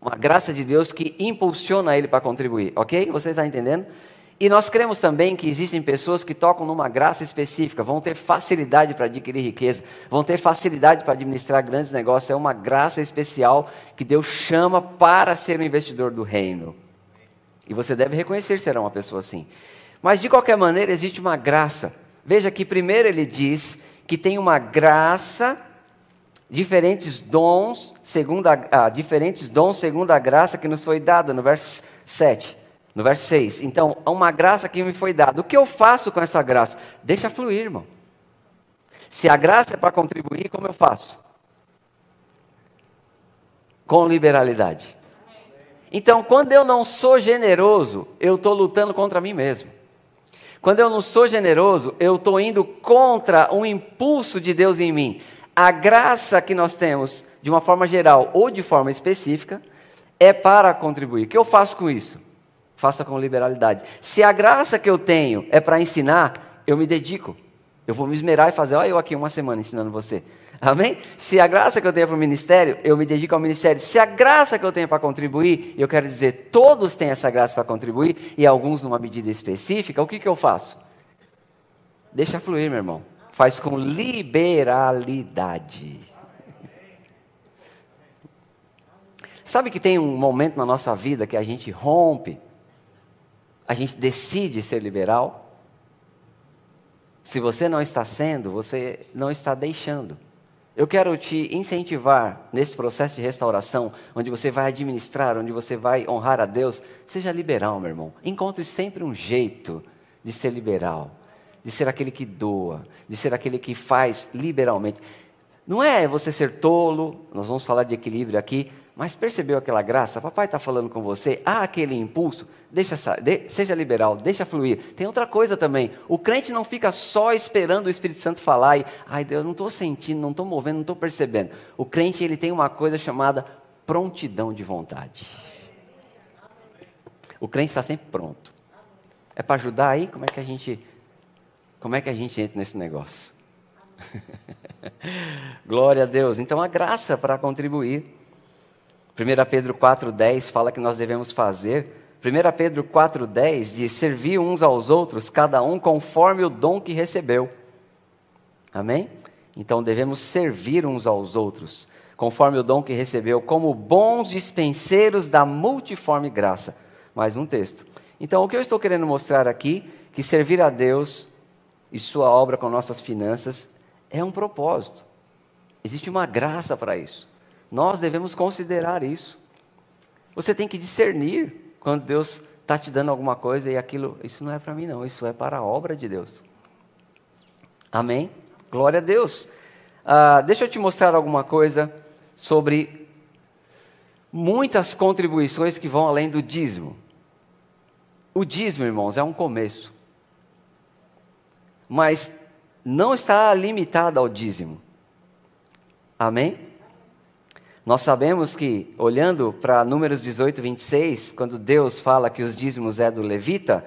Uma graça de Deus que impulsiona ele para contribuir, ok? Você está entendendo? E nós cremos também que existem pessoas que tocam numa graça específica, vão ter facilidade para adquirir riqueza, vão ter facilidade para administrar grandes negócios. É uma graça especial que Deus chama para ser um investidor do reino. E você deve reconhecer ser uma pessoa assim. Mas de qualquer maneira, existe uma graça. Veja que primeiro ele diz que tem uma graça, diferentes dons, segundo a, ah, diferentes dons segundo a graça que nos foi dada, no verso 7. No verso 6. Então, há uma graça que me foi dada. O que eu faço com essa graça? Deixa fluir, irmão. Se a graça é para contribuir, como eu faço? Com liberalidade. Então, quando eu não sou generoso, eu estou lutando contra mim mesmo. Quando eu não sou generoso, eu estou indo contra um impulso de Deus em mim. A graça que nós temos, de uma forma geral ou de forma específica, é para contribuir. O que eu faço com isso? Faça com liberalidade. Se a graça que eu tenho é para ensinar, eu me dedico. Eu vou me esmerar e fazer, olha eu aqui uma semana ensinando você. Amém? Se a graça que eu tenho para o ministério, eu me dedico ao ministério. Se a graça que eu tenho para contribuir, eu quero dizer, todos têm essa graça para contribuir, e alguns numa medida específica, o que, que eu faço? Deixa fluir, meu irmão. Faz com liberalidade. Sabe que tem um momento na nossa vida que a gente rompe, a gente decide ser liberal? Se você não está sendo, você não está deixando. Eu quero te incentivar nesse processo de restauração, onde você vai administrar, onde você vai honrar a Deus. Seja liberal, meu irmão. Encontre sempre um jeito de ser liberal, de ser aquele que doa, de ser aquele que faz liberalmente. Não é você ser tolo, nós vamos falar de equilíbrio aqui, mas percebeu aquela graça? Papai está falando com você, há aquele impulso, deixa, de, seja liberal, deixa fluir. Tem outra coisa também, o crente não fica só esperando o Espírito Santo falar e, ai Deus, não estou sentindo, não estou movendo, não estou percebendo. O crente ele tem uma coisa chamada prontidão de vontade. O crente está sempre pronto. É para ajudar aí? Como é que a gente, como é que a gente entra nesse negócio? Glória a Deus. Então a graça para contribuir 1 Pedro 4,10 fala que nós devemos fazer. 1 Pedro 4,10 diz: servir uns aos outros, cada um conforme o dom que recebeu. Amém? Então devemos servir uns aos outros, conforme o dom que recebeu, como bons dispenseiros da multiforme graça. Mais um texto. Então, o que eu estou querendo mostrar aqui, que servir a Deus e Sua obra com nossas finanças é um propósito. Existe uma graça para isso. Nós devemos considerar isso. Você tem que discernir quando Deus está te dando alguma coisa e aquilo, isso não é para mim, não, isso é para a obra de Deus. Amém? Glória a Deus. Ah, deixa eu te mostrar alguma coisa sobre muitas contribuições que vão além do dízimo. O dízimo, irmãos, é um começo. Mas não está limitado ao dízimo. Amém? Nós sabemos que, olhando para Números 18, 26, quando Deus fala que os dízimos é do levita,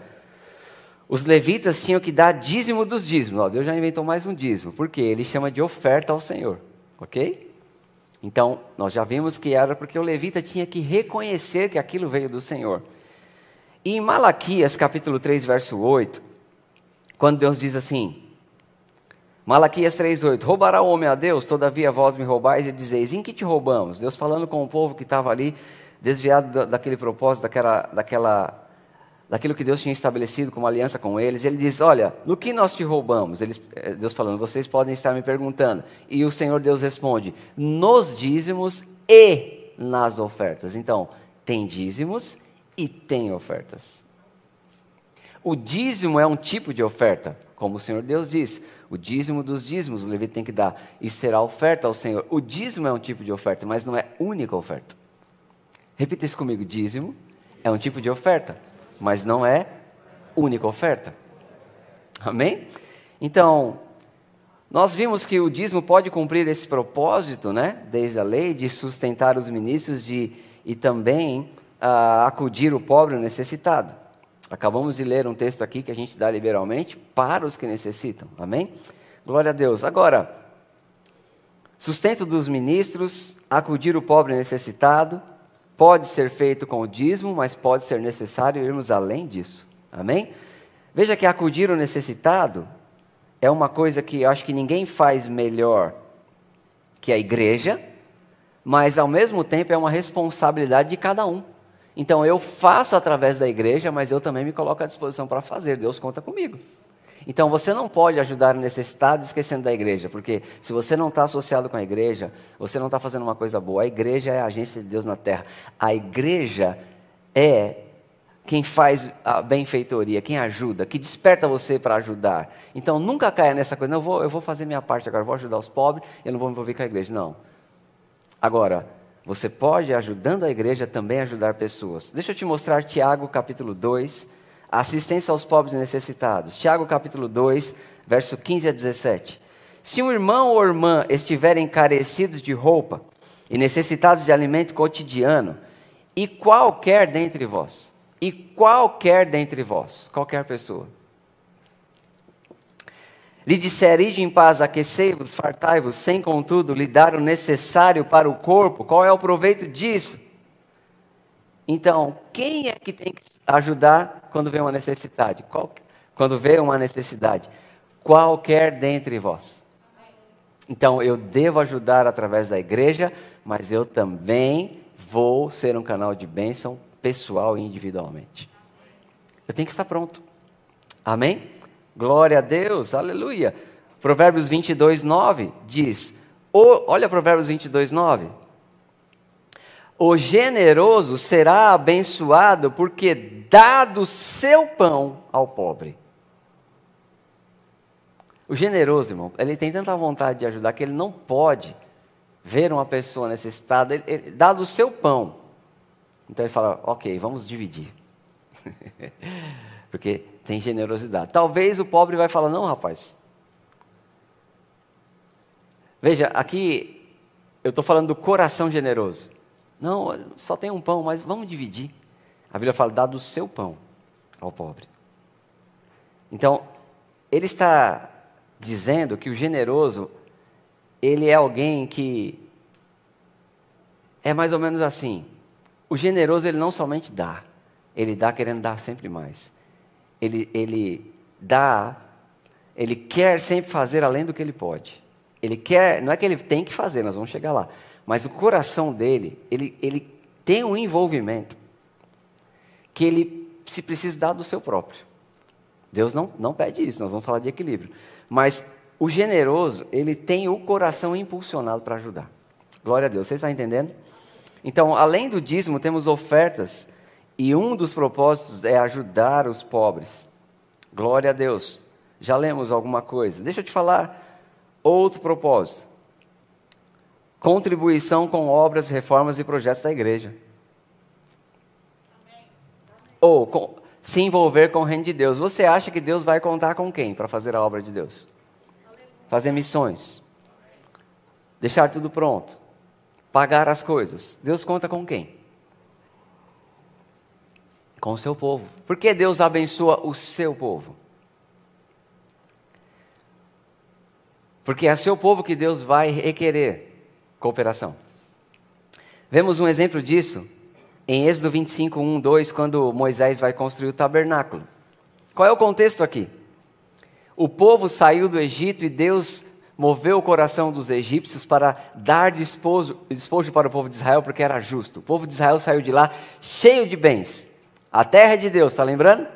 os levitas tinham que dar dízimo dos dízimos. Ó, Deus já inventou mais um dízimo, porque ele chama de oferta ao Senhor, ok? Então, nós já vimos que era porque o levita tinha que reconhecer que aquilo veio do Senhor. E em Malaquias, capítulo 3, verso 8, quando Deus diz assim: Malaquias 3,8: Roubará o homem a Deus, todavia vós me roubais e dizeis: Em que te roubamos? Deus falando com o povo que estava ali, desviado daquele propósito, daquela, daquela, daquilo que Deus tinha estabelecido como aliança com eles. Ele diz: Olha, no que nós te roubamos? Eles, eh, Deus falando: Vocês podem estar me perguntando. E o Senhor Deus responde: Nos dízimos e nas ofertas. Então, tem dízimos e tem ofertas. O dízimo é um tipo de oferta, como o Senhor Deus diz. O dízimo dos dízimos o levita tem que dar. E será oferta ao Senhor. O dízimo é um tipo de oferta, mas não é única oferta. Repita isso comigo: dízimo é um tipo de oferta, mas não é única oferta. Amém? Então, nós vimos que o dízimo pode cumprir esse propósito, né? Desde a lei, de sustentar os ministros de, e também uh, acudir o pobre necessitado. Acabamos de ler um texto aqui que a gente dá liberalmente para os que necessitam. Amém? Glória a Deus. Agora, Sustento dos ministros, acudir o pobre necessitado, pode ser feito com o dízimo, mas pode ser necessário irmos além disso. Amém? Veja que acudir o necessitado é uma coisa que eu acho que ninguém faz melhor que a igreja, mas ao mesmo tempo é uma responsabilidade de cada um. Então eu faço através da igreja, mas eu também me coloco à disposição para fazer. Deus conta comigo. Então você não pode ajudar o necessitado esquecendo da igreja, porque se você não está associado com a igreja, você não está fazendo uma coisa boa. A igreja é a agência de Deus na terra. A igreja é quem faz a benfeitoria, quem ajuda, que desperta você para ajudar. Então nunca caia nessa coisa, não, eu vou, eu vou fazer minha parte agora, vou ajudar os pobres, eu não vou me envolver com a igreja. Não. Agora, você pode, ajudando a igreja, também ajudar pessoas. Deixa eu te mostrar Tiago capítulo 2, assistência aos pobres e necessitados. Tiago capítulo 2, verso 15 a 17. Se um irmão ou irmã estiverem carecidos de roupa e necessitados de alimento cotidiano, e qualquer dentre vós, e qualquer dentre vós, qualquer pessoa, lhe disser, ide em paz, aquecei-vos, fartai-vos, sem contudo lhe dar o necessário para o corpo, qual é o proveito disso? Então, quem é que tem que ajudar quando vê uma necessidade? Qual, quando vê uma necessidade? Qualquer dentre vós. Então, eu devo ajudar através da igreja, mas eu também vou ser um canal de bênção pessoal e individualmente. Eu tenho que estar pronto. Amém? Glória a Deus, aleluia. Provérbios 22, 9 diz: Olha Provérbios 22, 9. O generoso será abençoado porque dá do seu pão ao pobre. O generoso, irmão, ele tem tanta vontade de ajudar que ele não pode ver uma pessoa necessitada, ele, ele dá do seu pão. Então ele fala: ok, vamos dividir. porque tem generosidade. Talvez o pobre vai falar: não, rapaz. Veja, aqui eu estou falando do coração generoso. Não, só tem um pão, mas vamos dividir. A Bíblia fala, dá do seu pão ao pobre. Então, ele está dizendo que o generoso, ele é alguém que é mais ou menos assim. O generoso, ele não somente dá, ele dá querendo dar sempre mais. Ele, ele dá, ele quer sempre fazer além do que ele pode. Ele quer, não é que ele tem que fazer, nós vamos chegar lá. Mas o coração dele, ele, ele tem um envolvimento que ele se precisa dar do seu próprio. Deus não, não pede isso, nós vamos falar de equilíbrio. Mas o generoso, ele tem o coração impulsionado para ajudar. Glória a Deus, você está entendendo? Então, além do dízimo, temos ofertas, e um dos propósitos é ajudar os pobres. Glória a Deus. Já lemos alguma coisa. Deixa eu te falar outro propósito contribuição com obras, reformas e projetos da igreja. Amém. Ou com, se envolver com o reino de Deus. Você acha que Deus vai contar com quem para fazer a obra de Deus? Fazer missões. Deixar tudo pronto. Pagar as coisas. Deus conta com quem? Com o seu povo. Por que Deus abençoa o seu povo? Porque é seu povo que Deus vai requerer cooperação. Vemos um exemplo disso em Êxodo 25, 1, 2, quando Moisés vai construir o tabernáculo. Qual é o contexto aqui? O povo saiu do Egito e Deus moveu o coração dos egípcios para dar despojo, despojo para o povo de Israel, porque era justo. O povo de Israel saiu de lá cheio de bens. A terra é de Deus, está lembrando?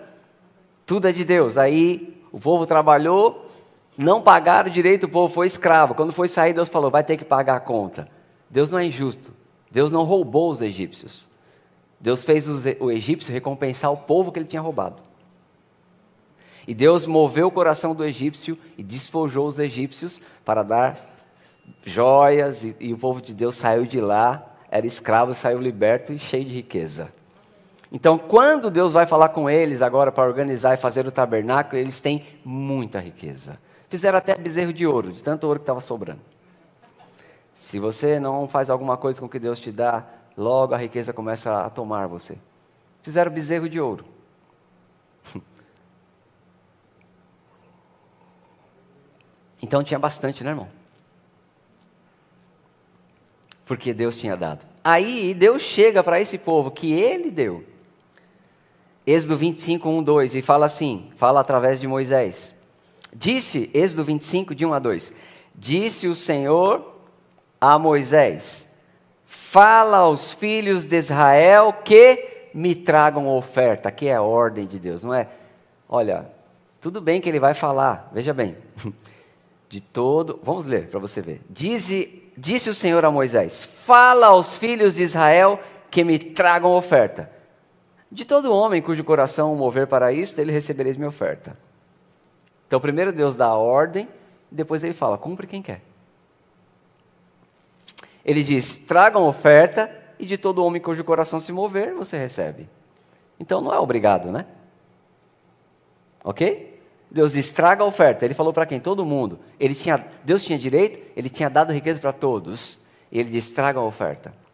Tudo é de Deus. Aí o povo trabalhou, não pagaram direito, o povo foi escravo. Quando foi sair, Deus falou: vai ter que pagar a conta. Deus não é injusto. Deus não roubou os egípcios. Deus fez o egípcio recompensar o povo que ele tinha roubado. E Deus moveu o coração do egípcio e despojou os egípcios para dar joias, e, e o povo de Deus saiu de lá, era escravo, saiu liberto e cheio de riqueza. Então, quando Deus vai falar com eles agora para organizar e fazer o tabernáculo, eles têm muita riqueza. Fizeram até bezerro de ouro, de tanto ouro que estava sobrando. Se você não faz alguma coisa com o que Deus te dá, logo a riqueza começa a tomar você. Fizeram bezerro de ouro. Então tinha bastante, né, irmão? porque Deus tinha dado. Aí Deus chega para esse povo que ele deu. Êxodo 25, 1, 2, e fala assim: fala através de Moisés. Disse, Êxodo 25, de 1 a 2: Disse o Senhor a Moisés: Fala aos filhos de Israel que me tragam oferta. Aqui é a ordem de Deus, não é? Olha, tudo bem que ele vai falar, veja bem. De todo, vamos ler para você ver. Disse, disse o Senhor a Moisés: Fala aos filhos de Israel que me tragam oferta. De todo homem cujo coração mover para isso, dele recebereis minha oferta. Então, primeiro Deus dá a ordem, depois ele fala: cumpre quem quer. Ele diz: tragam oferta, e de todo homem cujo coração se mover, você recebe. Então não é obrigado, né? Ok? Deus diz: traga a oferta. Ele falou para quem? Todo mundo. Ele tinha, Deus tinha direito, ele tinha dado riqueza para todos. E ele diz: traga a oferta.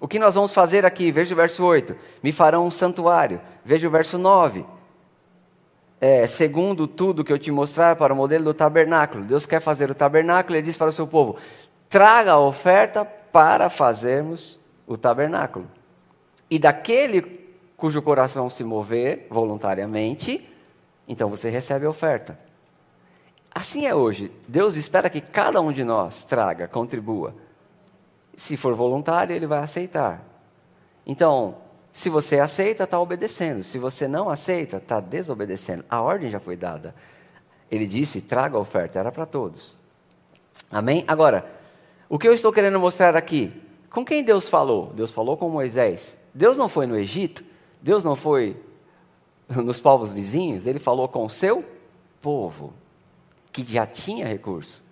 O que nós vamos fazer aqui? Veja o verso 8. Me farão um santuário. Veja o verso 9. É, segundo tudo que eu te mostrar para o modelo do tabernáculo. Deus quer fazer o tabernáculo, ele diz para o seu povo: traga a oferta para fazermos o tabernáculo. E daquele cujo coração se mover voluntariamente, então você recebe a oferta. Assim é hoje. Deus espera que cada um de nós traga, contribua. Se for voluntário, ele vai aceitar. Então, se você aceita, está obedecendo. Se você não aceita, está desobedecendo. A ordem já foi dada. Ele disse: traga a oferta, era para todos. Amém? Agora, o que eu estou querendo mostrar aqui? Com quem Deus falou? Deus falou com Moisés. Deus não foi no Egito? Deus não foi nos povos vizinhos? Ele falou com o seu povo, que já tinha recurso.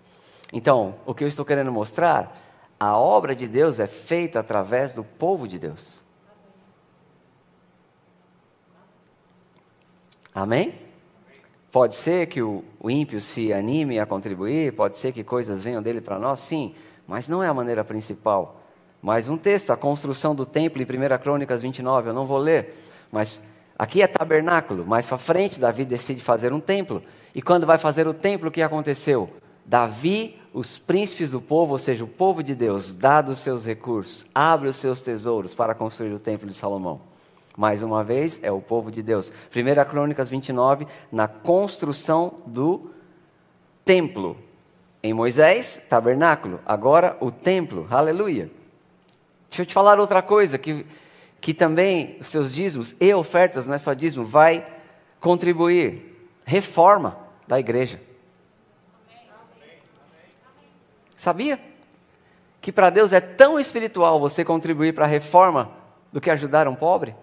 Então, o que eu estou querendo mostrar? A obra de Deus é feita através do povo de Deus. Amém? Pode ser que o, ímpio se anime a contribuir, pode ser que coisas venham dele para nós, sim, mas não é a maneira principal. Mais um texto, a construção do templo em 1 Crônicas 29, eu não vou ler, mas aqui é tabernáculo, mais para frente Davi decide fazer um templo. E quando vai fazer o templo, o que aconteceu? Davi, os príncipes do povo, ou seja, o povo de Deus, dado os seus recursos, abre os seus tesouros para construir o templo de Salomão. Mais uma vez, é o povo de Deus. 1 Crônicas 29, na construção do templo. Em Moisés, tabernáculo. Agora, o templo. Aleluia. Deixa eu te falar outra coisa, que, que também os seus dízimos e ofertas, não é só dízimo, vai contribuir. Reforma da igreja. Sabia? Que para Deus é tão espiritual você contribuir para a reforma do que ajudar um pobre?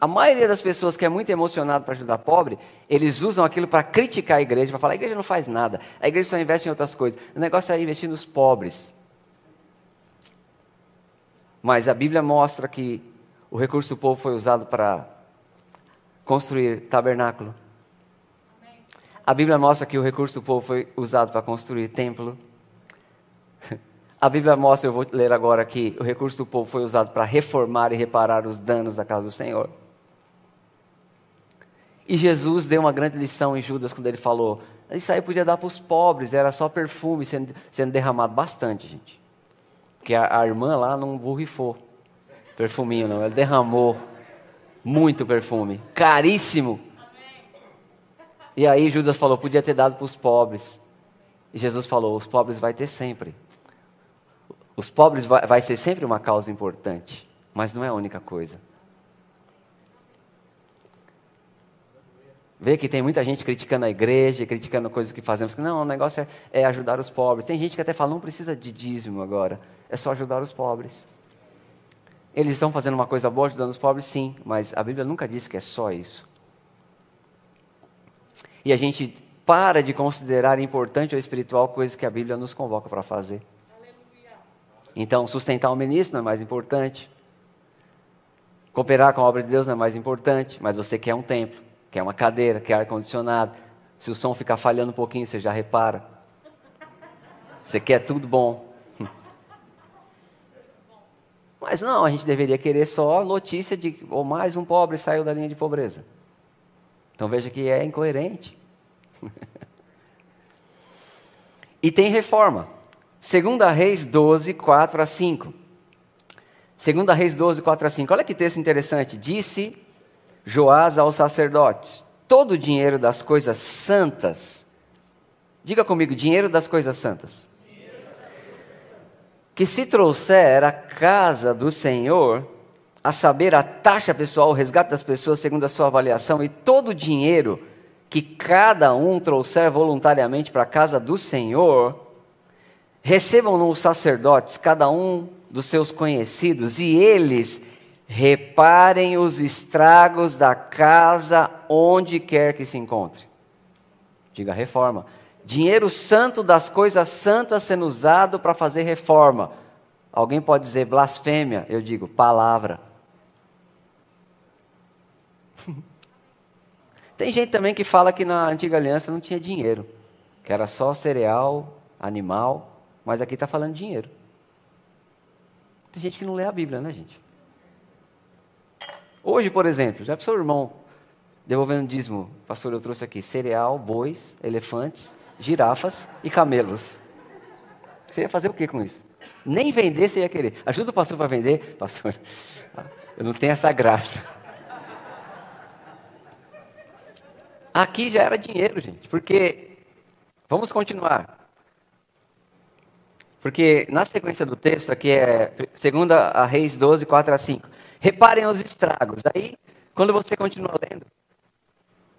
A maioria das pessoas que é muito emocionado para ajudar pobre, eles usam aquilo para criticar a igreja, para falar: a igreja não faz nada, a igreja só investe em outras coisas. O negócio é investir nos pobres. Mas a Bíblia mostra que o recurso do povo foi usado para construir tabernáculo. A Bíblia mostra que o recurso do povo foi usado para construir templo. A Bíblia mostra, eu vou ler agora aqui, o recurso do povo foi usado para reformar e reparar os danos da casa do Senhor. E Jesus deu uma grande lição em Judas quando ele falou: Isso aí podia dar para os pobres, era só perfume sendo, sendo derramado bastante, gente. Porque a, a irmã lá não borrifou perfuminho, não, ela derramou muito perfume, caríssimo. E aí Judas falou: Podia ter dado para os pobres. E Jesus falou: Os pobres vai ter sempre. Os pobres vai, ser sempre uma causa importante, mas não é a única coisa. Vê que tem muita gente criticando a igreja, criticando coisas que fazemos. Não, o negócio é, é, ajudar os pobres. Tem gente que até fala, não precisa de dízimo agora, é só ajudar os pobres. Eles estão fazendo uma coisa boa ajudando os pobres, sim, mas a Bíblia nunca disse que é só isso. E a gente para de considerar importante ou espiritual coisas que a Bíblia nos convoca para fazer. Então, sustentar o ministro não é mais importante. Cooperar com a obra de Deus não é mais importante, mas você quer um templo quer uma cadeira, quer ar-condicionado. Se o som ficar falhando um pouquinho, você já repara. Você quer tudo bom. Mas não, a gente deveria querer só notícia de ou mais um pobre saiu da linha de pobreza. Então veja que é incoerente. e tem reforma. Segunda Reis 12, 4 a 5. Segunda Reis 12, 4 a 5. Olha que texto interessante. Disse Joás aos sacerdotes: todo o dinheiro das coisas santas, diga comigo, dinheiro das coisas santas, que se trouxer a casa do Senhor, a saber, a taxa pessoal, o resgate das pessoas segundo a sua avaliação, e todo o dinheiro que cada um trouxer voluntariamente para a casa do Senhor, recebam-no os sacerdotes, cada um dos seus conhecidos, e eles reparem os estragos da casa onde quer que se encontre. Diga reforma. Dinheiro santo das coisas santas sendo usado para fazer reforma. Alguém pode dizer blasfêmia, eu digo palavra. Tem gente também que fala que na antiga aliança não tinha dinheiro, que era só cereal, animal, mas aqui está falando dinheiro. Tem gente que não lê a Bíblia, né, gente? Hoje, por exemplo, já o irmão devolvendo dízimo? Pastor, eu trouxe aqui cereal, bois, elefantes, girafas e camelos. Você ia fazer o que com isso? Nem vender você ia querer. Ajuda o pastor para vender? Pastor, eu não tenho essa graça. Aqui já era dinheiro, gente, porque. Vamos continuar. Porque na sequência do texto, aqui é 2 a Reis 12, 4 a 5. Reparem os estragos. Aí, quando você continua lendo.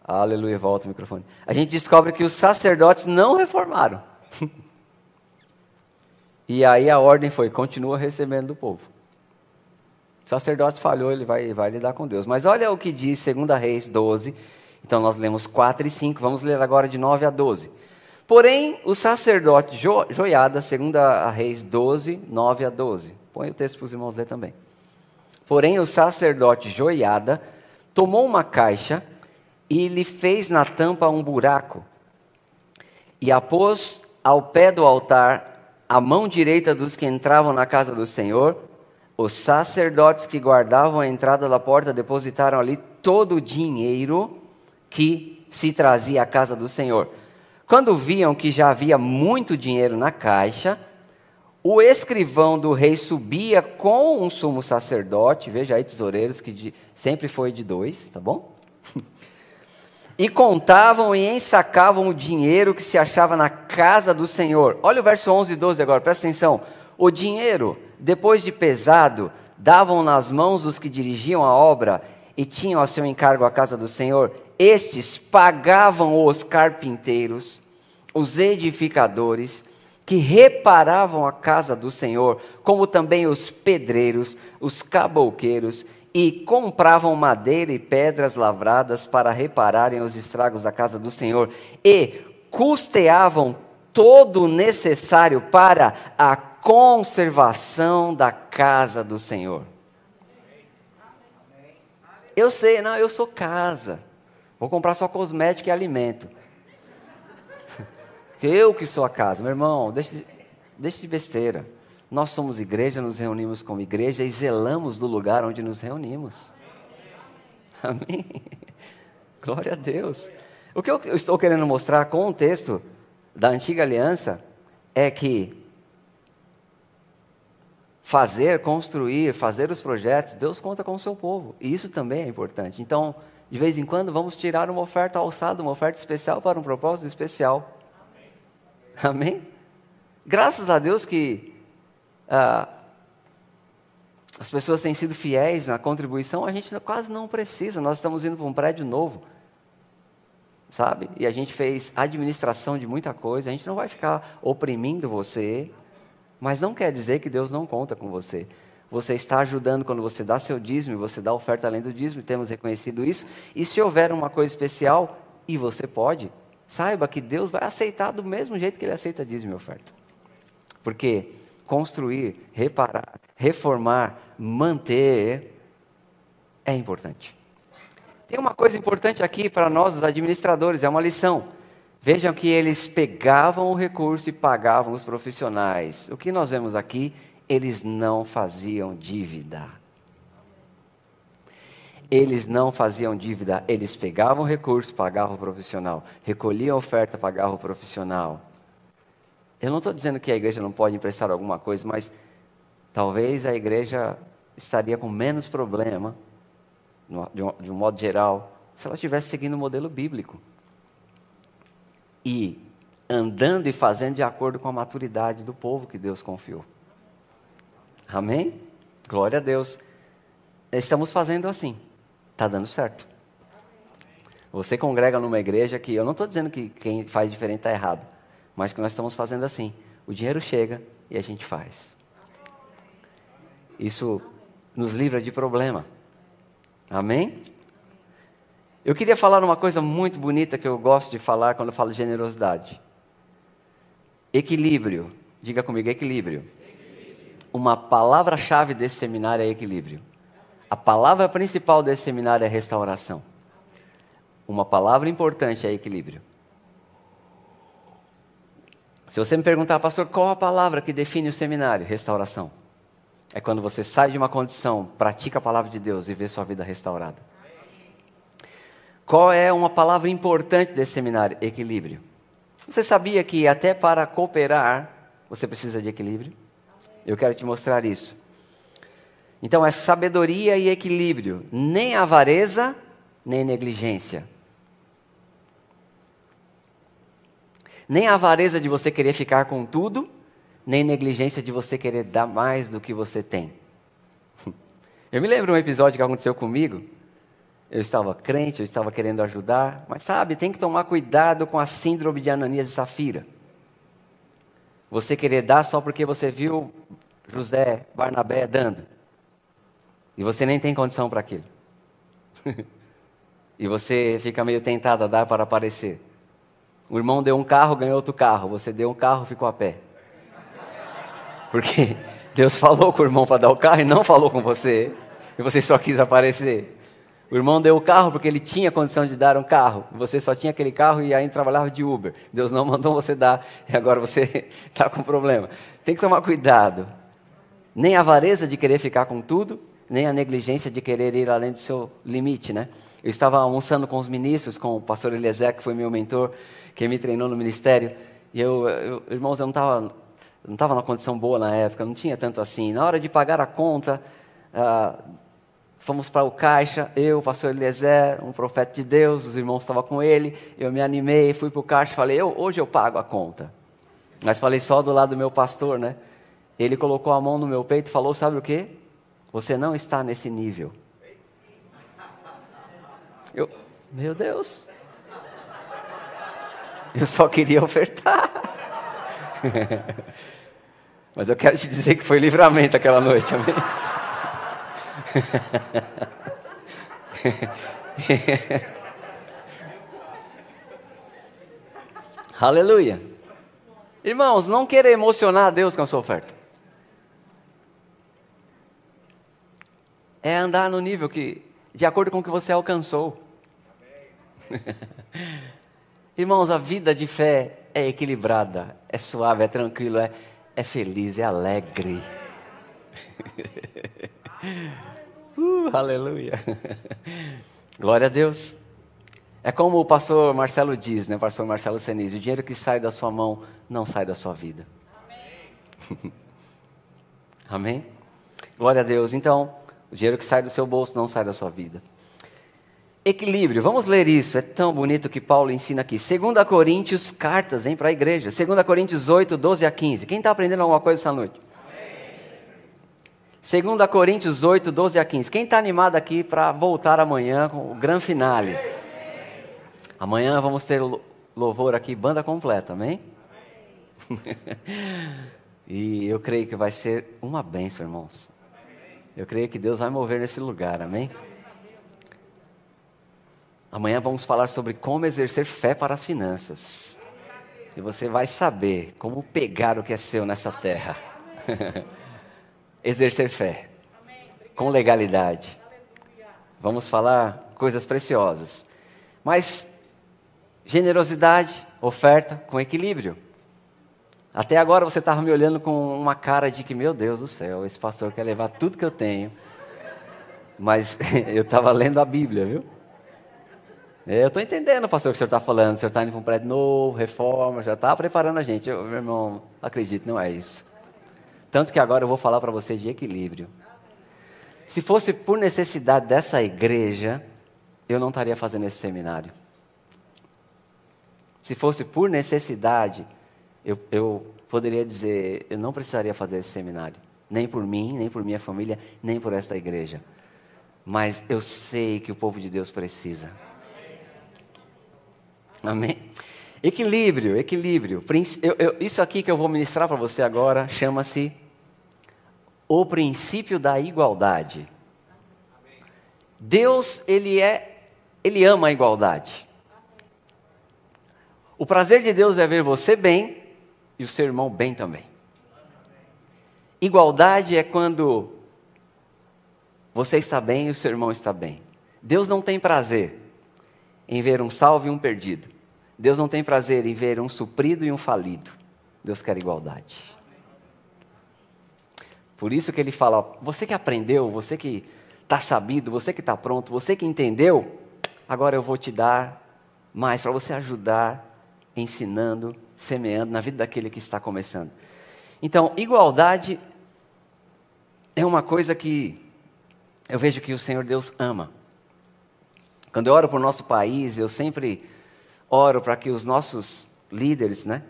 Aleluia, volta o microfone. A gente descobre que os sacerdotes não reformaram. e aí a ordem foi: continua recebendo do povo. Sacerdote falhou, ele vai, vai lidar com Deus. Mas olha o que diz 2 Reis 12. Então nós lemos 4 e 5. Vamos ler agora de 9 a 12. Porém, o sacerdote jo, Joiada, segundo a Reis 12, 9 a 12. Põe o texto para os irmãos ler também. Porém, o sacerdote Joiada tomou uma caixa e lhe fez na tampa um buraco e a pôs ao pé do altar, à mão direita dos que entravam na casa do Senhor. Os sacerdotes que guardavam a entrada da porta depositaram ali todo o dinheiro que se trazia à casa do Senhor. Quando viam que já havia muito dinheiro na caixa, o escrivão do rei subia com um sumo sacerdote, veja aí, tesoureiros, que de, sempre foi de dois, tá bom? e contavam e ensacavam o dinheiro que se achava na casa do Senhor. Olha o verso 11 e 12 agora, presta atenção. O dinheiro, depois de pesado, davam nas mãos dos que dirigiam a obra e tinham a seu encargo a casa do Senhor. Estes pagavam os carpinteiros, os edificadores, que reparavam a casa do Senhor, como também os pedreiros, os cabouqueiros, e compravam madeira e pedras lavradas para repararem os estragos da casa do Senhor, e custeavam todo o necessário para a conservação da casa do Senhor. Eu sei, não, eu sou casa. Vou comprar só cosmético e alimento. Eu que sou a casa. Meu irmão, deixa de, deixa de besteira. Nós somos igreja, nos reunimos como igreja e zelamos do lugar onde nos reunimos. Amém? Glória a Deus. O que eu estou querendo mostrar com o texto da antiga aliança é que fazer, construir, fazer os projetos, Deus conta com o seu povo. E isso também é importante. Então, de vez em quando, vamos tirar uma oferta alçada, uma oferta especial para um propósito especial. Amém? Graças a Deus que ah, as pessoas têm sido fiéis na contribuição, a gente quase não precisa, nós estamos indo para um prédio novo, sabe? E a gente fez administração de muita coisa, a gente não vai ficar oprimindo você, mas não quer dizer que Deus não conta com você. Você está ajudando quando você dá seu dízimo, você dá oferta além do dízimo, temos reconhecido isso. E se houver uma coisa especial, e você pode, saiba que Deus vai aceitar do mesmo jeito que Ele aceita dízimo e oferta. Porque construir, reparar, reformar, manter é importante. Tem uma coisa importante aqui para nós, os administradores, é uma lição. Vejam que eles pegavam o recurso e pagavam os profissionais. O que nós vemos aqui, eles não faziam dívida eles não faziam dívida, eles pegavam recurso, pagavam o profissional, recolhiam oferta, pagavam o profissional. Eu não estou dizendo que a igreja não pode emprestar alguma coisa, mas talvez a igreja estaria com menos problema, de um modo geral, se ela estivesse seguindo o modelo bíblico. E andando e fazendo de acordo com a maturidade do povo que Deus confiou. Amém? Glória a Deus. Estamos fazendo assim. Está dando certo. Você congrega numa igreja que eu não estou dizendo que quem faz diferente está errado, mas que nós estamos fazendo assim. O dinheiro chega e a gente faz. Isso nos livra de problema. Amém? Eu queria falar uma coisa muito bonita que eu gosto de falar quando eu falo de generosidade. Equilíbrio. Diga comigo, equilíbrio. equilíbrio. Uma palavra-chave desse seminário é equilíbrio. A palavra principal desse seminário é restauração. Uma palavra importante é equilíbrio. Se você me perguntar, pastor, qual a palavra que define o seminário? Restauração. É quando você sai de uma condição, pratica a palavra de Deus e vê sua vida restaurada. Qual é uma palavra importante desse seminário? Equilíbrio. Você sabia que até para cooperar você precisa de equilíbrio? Eu quero te mostrar isso. Então é sabedoria e equilíbrio, nem avareza, nem negligência. Nem avareza de você querer ficar com tudo, nem negligência de você querer dar mais do que você tem. Eu me lembro um episódio que aconteceu comigo. Eu estava crente, eu estava querendo ajudar, mas sabe, tem que tomar cuidado com a síndrome de Ananias e Safira. Você querer dar só porque você viu José Barnabé dando. E você nem tem condição para aquilo. e você fica meio tentado a dar para aparecer. O irmão deu um carro, ganhou outro carro. Você deu um carro, ficou a pé. Porque Deus falou com o irmão para dar o carro e não falou com você. E você só quis aparecer. O irmão deu o carro porque ele tinha condição de dar um carro. Você só tinha aquele carro e ainda trabalhava de Uber. Deus não mandou você dar e agora você está com problema. Tem que tomar cuidado. Nem a avareza de querer ficar com tudo, nem a negligência de querer ir além do seu limite, né? Eu estava almoçando com os ministros, com o pastor Eliezer, que foi meu mentor, que me treinou no ministério. E eu, eu irmãos, eu não estava não estava numa condição boa na época, não tinha tanto assim. Na hora de pagar a conta, ah, fomos para o caixa, eu, o pastor Eliezer, um profeta de Deus, os irmãos estavam com ele, eu me animei, fui para o caixa falei, eu, hoje eu pago a conta. Mas falei só do lado do meu pastor, né? Ele colocou a mão no meu peito e falou, sabe o quê? Você não está nesse nível. Eu, meu Deus. Eu só queria ofertar. Mas eu quero te dizer que foi livramento aquela noite, amém? Aleluia. Irmãos, não queira emocionar Deus com a sua oferta. É andar no nível que, de acordo com o que você alcançou. Irmãos, a vida de fé é equilibrada, é suave, é tranquilo, é, é feliz, é alegre. uh, aleluia. Glória a Deus. É como o pastor Marcelo diz, né, pastor Marcelo Senise, o dinheiro que sai da sua mão não sai da sua vida. Amém? Amém? Glória a Deus. Então, o dinheiro que sai do seu bolso não sai da sua vida. Equilíbrio, vamos ler isso, é tão bonito que Paulo ensina aqui. 2 Coríntios, cartas para a igreja. 2 Coríntios 8, 12 a 15. Quem está aprendendo alguma coisa essa noite? 2 Coríntios 8, 12 a 15. Quem está animado aqui para voltar amanhã com o grande finale? Amanhã vamos ter louvor aqui, banda completa, amém? e eu creio que vai ser uma bênção, irmãos. Eu creio que Deus vai mover nesse lugar, amém? Amanhã vamos falar sobre como exercer fé para as finanças. E você vai saber como pegar o que é seu nessa terra. exercer fé. Com legalidade. Vamos falar coisas preciosas. Mas generosidade, oferta com equilíbrio. Até agora você estava me olhando com uma cara de que, meu Deus do céu, esse pastor quer levar tudo que eu tenho. Mas eu estava lendo a Bíblia, viu? Eu estou entendendo, pastor, o que o senhor está falando. O senhor está indo para um prédio novo, reforma, já está preparando a gente. Eu, meu irmão, acredito, não é isso. Tanto que agora eu vou falar para você de equilíbrio. Se fosse por necessidade dessa igreja, eu não estaria fazendo esse seminário. Se fosse por necessidade, eu, eu poderia dizer, eu não precisaria fazer esse seminário. Nem por mim, nem por minha família, nem por esta igreja. Mas eu sei que o povo de Deus precisa. Amém? Equilíbrio, equilíbrio. Eu, eu, isso aqui que eu vou ministrar para você agora chama-se o princípio da igualdade. Deus, ele é, ele ama a igualdade. O prazer de Deus é ver você bem e o seu irmão bem também. Igualdade é quando você está bem e o seu irmão está bem. Deus não tem prazer em ver um salvo e um perdido. Deus não tem prazer em ver um suprido e um falido. Deus quer igualdade. Por isso que ele fala: você que aprendeu, você que está sabido, você que está pronto, você que entendeu, agora eu vou te dar mais para você ajudar, ensinando, semeando na vida daquele que está começando. Então, igualdade é uma coisa que eu vejo que o Senhor Deus ama. Quando eu oro para o nosso país, eu sempre oro para que os nossos líderes, né?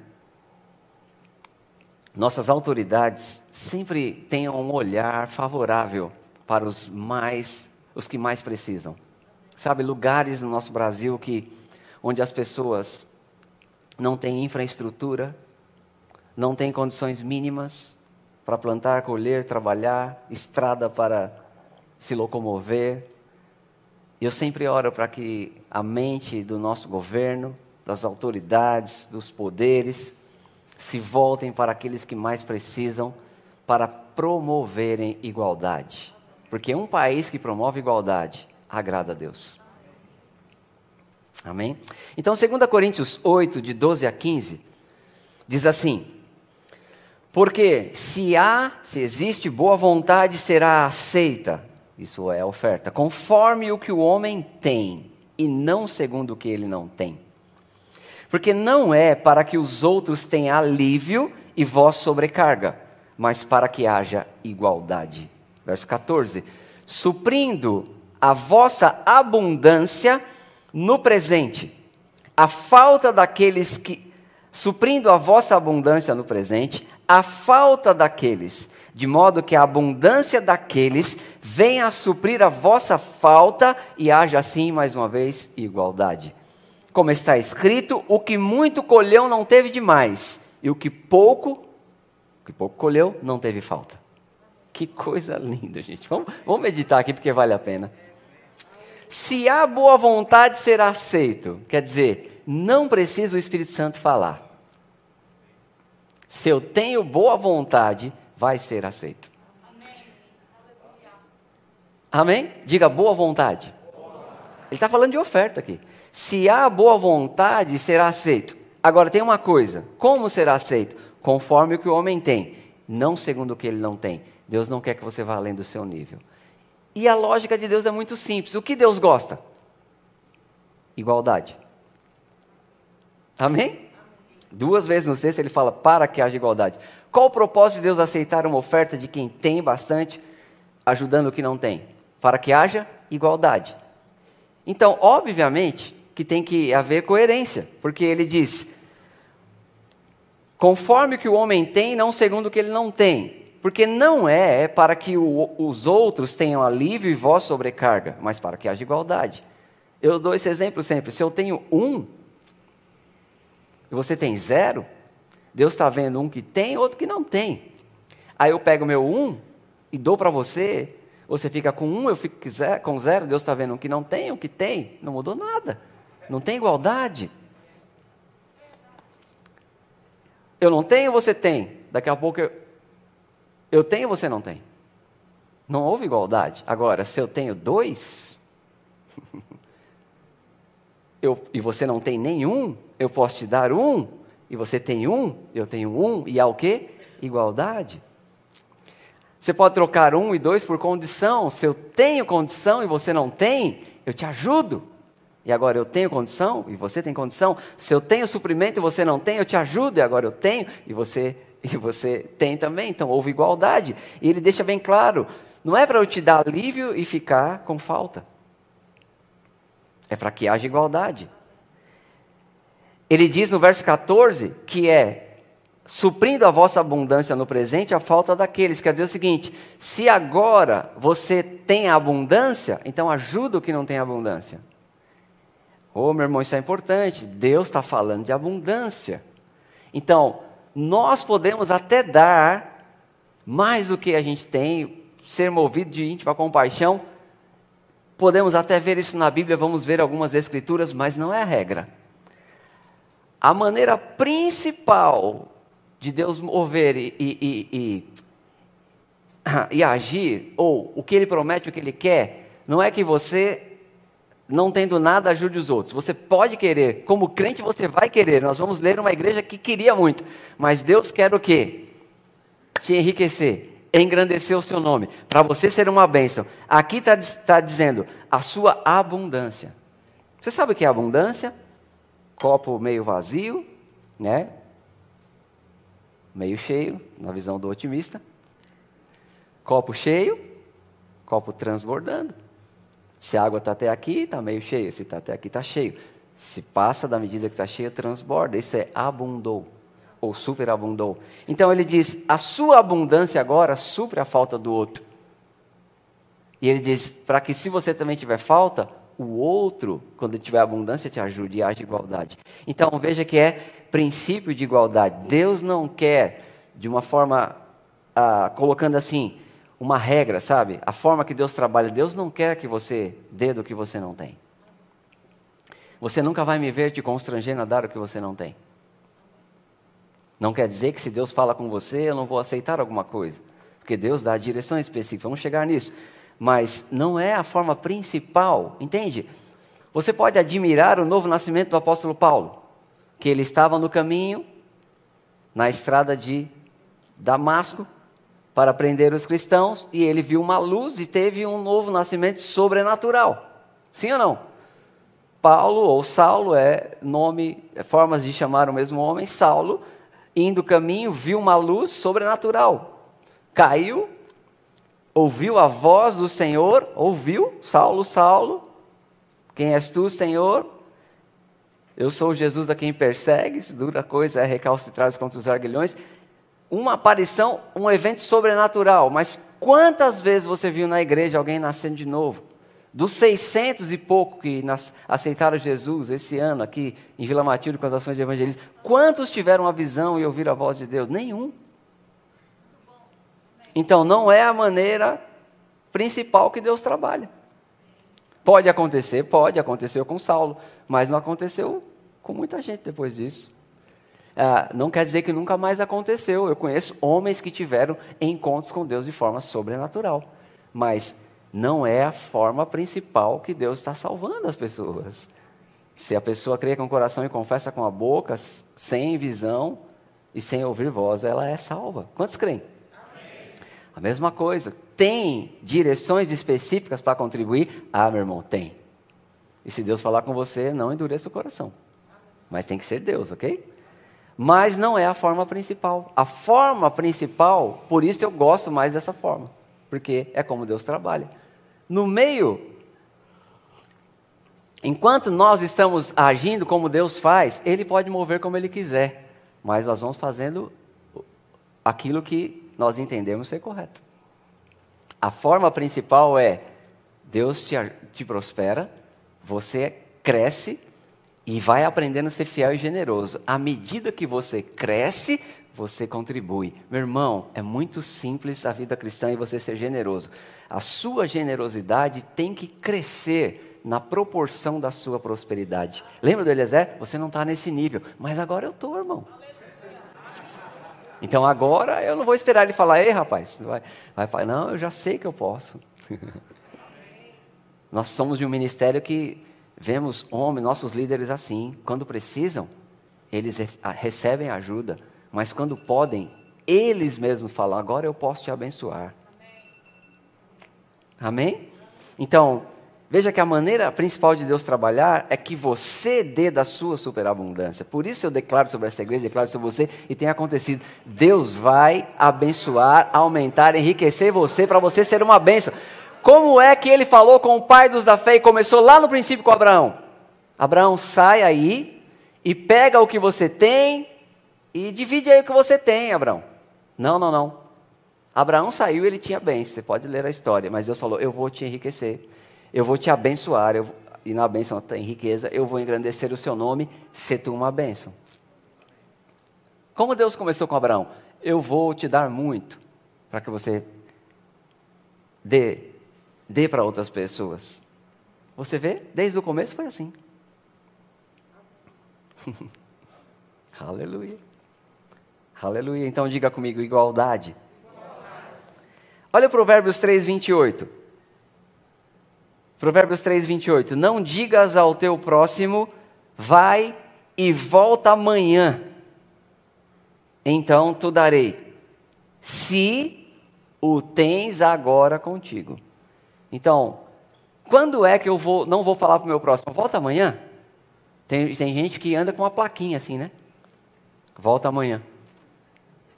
Nossas autoridades sempre tenham um olhar favorável para os mais, os que mais precisam. Sabe, lugares no nosso Brasil que onde as pessoas não têm infraestrutura, não têm condições mínimas para plantar, colher, trabalhar, estrada para se locomover, eu sempre oro para que a mente do nosso governo, das autoridades, dos poderes, se voltem para aqueles que mais precisam para promoverem igualdade. Porque um país que promove igualdade agrada a Deus. Amém? Então, 2 Coríntios 8, de 12 a 15, diz assim: Porque se há, se existe boa vontade, será aceita isso é oferta. Conforme o que o homem tem, e não segundo o que ele não tem. Porque não é para que os outros tenham alívio e vós sobrecarga, mas para que haja igualdade. Verso 14: Suprindo a vossa abundância no presente, a falta daqueles que. Suprindo a vossa abundância no presente, a falta daqueles de modo que a abundância daqueles venha suprir a vossa falta e haja assim, mais uma vez, igualdade. Como está escrito, o que muito colheu não teve demais, e o que pouco, o que pouco colheu não teve falta. Que coisa linda, gente. Vamos, vamos meditar aqui porque vale a pena. Se há boa vontade, será aceito. Quer dizer, não precisa o Espírito Santo falar. Se eu tenho boa vontade, vai ser aceito. Amém? Diga boa vontade. Ele está falando de oferta aqui. Se há boa vontade, será aceito. Agora tem uma coisa: como será aceito? Conforme o que o homem tem, não segundo o que ele não tem. Deus não quer que você vá além do seu nível. E a lógica de Deus é muito simples. O que Deus gosta? Igualdade. Amém? Duas vezes no texto ele fala para que haja igualdade. Qual o propósito de Deus aceitar uma oferta de quem tem bastante, ajudando o que não tem? Para que haja igualdade. Então, obviamente, que tem que haver coerência, porque ele diz: conforme o que o homem tem, não segundo o que ele não tem. Porque não é, é para que o, os outros tenham alívio e vós sobrecarga, mas para que haja igualdade. Eu dou esse exemplo sempre. Se eu tenho um e você tem zero, Deus está vendo um que tem, outro que não tem. Aí eu pego meu um e dou para você, você fica com um, eu fico com zero, Deus está vendo um que não tem, um que tem, não mudou nada. Não tem igualdade. Eu não tenho, você tem. Daqui a pouco eu, eu tenho, você não tem. Não houve igualdade. Agora, se eu tenho dois, eu, e você não tem nenhum, eu posso te dar um, e você tem um, eu tenho um, e há o quê? Igualdade. Você pode trocar um e dois por condição. Se eu tenho condição e você não tem, eu te ajudo. e agora eu tenho condição e você tem condição. Se eu tenho suprimento e você não tem, eu te ajudo e agora eu tenho e você e você tem também. Então houve igualdade. E ele deixa bem claro: não é para eu te dar alívio e ficar com falta. É para que haja igualdade. Ele diz no verso 14 que é suprindo a vossa abundância no presente a falta daqueles. Quer dizer o seguinte: se agora você tem abundância, então ajuda o que não tem abundância. Ô oh, meu irmão, isso é importante. Deus está falando de abundância. Então, nós podemos até dar mais do que a gente tem, ser movido de íntima compaixão. Podemos até ver isso na Bíblia, vamos ver algumas escrituras, mas não é a regra. A maneira principal de Deus mover e, e, e, e, agir, ou o que Ele promete, o que Ele quer, não é que você, não tendo nada, ajude os outros. Você pode querer, como crente você vai querer. Nós vamos ler uma igreja que queria muito, mas Deus quer o quê? Te enriquecer, engrandecer o seu nome, para você ser uma bênção. Aqui está tá dizendo a sua abundância. Você sabe o que é abundância? Copo meio vazio, né? Meio cheio, na visão do otimista. Copo cheio, copo transbordando. Se a água está até aqui, está meio cheio. Se está até aqui, está cheio. Se passa da medida que está cheia, transborda. Isso é abundou, ou superabundou. Então ele diz: a sua abundância agora supre a falta do outro. E ele diz: para que se você também tiver falta, o outro, quando tiver abundância, te ajude e haja igualdade. Então veja que é princípio de igualdade. Deus não quer, de uma forma, ah, colocando assim, uma regra, sabe? A forma que Deus trabalha, Deus não quer que você dê do que você não tem. Você nunca vai me ver te constrangendo a dar o que você não tem. Não quer dizer que se Deus fala com você, eu não vou aceitar alguma coisa. Porque Deus dá a direção específica. Vamos chegar nisso mas não é a forma principal, entende? Você pode admirar o novo nascimento do apóstolo Paulo, que ele estava no caminho, na estrada de Damasco, para prender os cristãos, e ele viu uma luz e teve um novo nascimento sobrenatural. Sim ou não? Paulo ou Saulo é nome, é formas de chamar o mesmo homem. Saulo, indo caminho, viu uma luz sobrenatural. Caiu ouviu a voz do Senhor, ouviu, Saulo, Saulo, quem és tu, Senhor? Eu sou Jesus a quem persegues, dura coisa é recalcitrar contra os arguilhões. Uma aparição, um evento sobrenatural, mas quantas vezes você viu na igreja alguém nascendo de novo? Dos 600 e pouco que aceitaram Jesus esse ano aqui em Vila Matilde com as ações de evangelismo, quantos tiveram a visão e ouviram a voz de Deus? Nenhum. Então não é a maneira principal que Deus trabalha. Pode acontecer, pode, aconteceu com Saulo, mas não aconteceu com muita gente depois disso. Ah, não quer dizer que nunca mais aconteceu. Eu conheço homens que tiveram encontros com Deus de forma sobrenatural, mas não é a forma principal que Deus está salvando as pessoas. Se a pessoa crê com o coração e confessa com a boca, sem visão e sem ouvir voz, ela é salva. Quantos creem? A mesma coisa. Tem direções específicas para contribuir? Ah, meu irmão, tem. E se Deus falar com você, não endureça o coração. Mas tem que ser Deus, ok? Mas não é a forma principal. A forma principal, por isso eu gosto mais dessa forma. Porque é como Deus trabalha. No meio, enquanto nós estamos agindo como Deus faz, Ele pode mover como Ele quiser. Mas nós vamos fazendo aquilo que nós entendemos ser correto. A forma principal é: Deus te, te prospera, você cresce e vai aprendendo a ser fiel e generoso. À medida que você cresce, você contribui. Meu irmão, é muito simples a vida cristã e você ser generoso. A sua generosidade tem que crescer na proporção da ssua prosperidade. Lembra do Eliezer? Você não está nesse nível, mas agora eu estou, irmão. Então agora eu não vou esperar ele falar, ei rapaz, vai, vai falar, não, eu já sei que eu posso. Nós somos de um ministério que vemos homens, nossos líderes assim, quando precisam, eles recebem ajuda, mas quando podem, eles mesmos falam, agora eu posso te abençoar. Amém? Então, Veja que a maneira principal de Deus trabalhar é que você dê da sua superabundância. Por isso eu declaro sobre essa igreja, declaro sobre você, e tem acontecido. Deus vai abençoar, aumentar, enriquecer você, para você ser uma bênção. Como é que ele falou com o pai dos da fé e começou lá no princípio com Abraão? Abraão, sai aí e pega o que você tem e divide aí o que você tem, Abraão. Não, não, não. Abraão saiu ele tinha bens. Você pode ler a história, mas Deus falou: Eu vou te enriquecer eu vou te abençoar, eu, e na bênção tem riqueza, eu vou engrandecer o seu nome, se tu uma bênção. Como Deus começou com Abraão? Eu vou te dar muito, para que você dê, dê para outras pessoas. Você vê? Desde o começo foi assim. Aleluia. Aleluia. Então diga comigo, igualdade. igualdade. Olha Provérbios 3, 28. Provérbios 3, 28. Não digas ao teu próximo, vai e volta amanhã, então tu darei, se o tens agora contigo. Então, quando é que eu vou, não vou falar para o meu próximo, volta amanhã? Tem, tem gente que anda com uma plaquinha assim, né? Volta amanhã.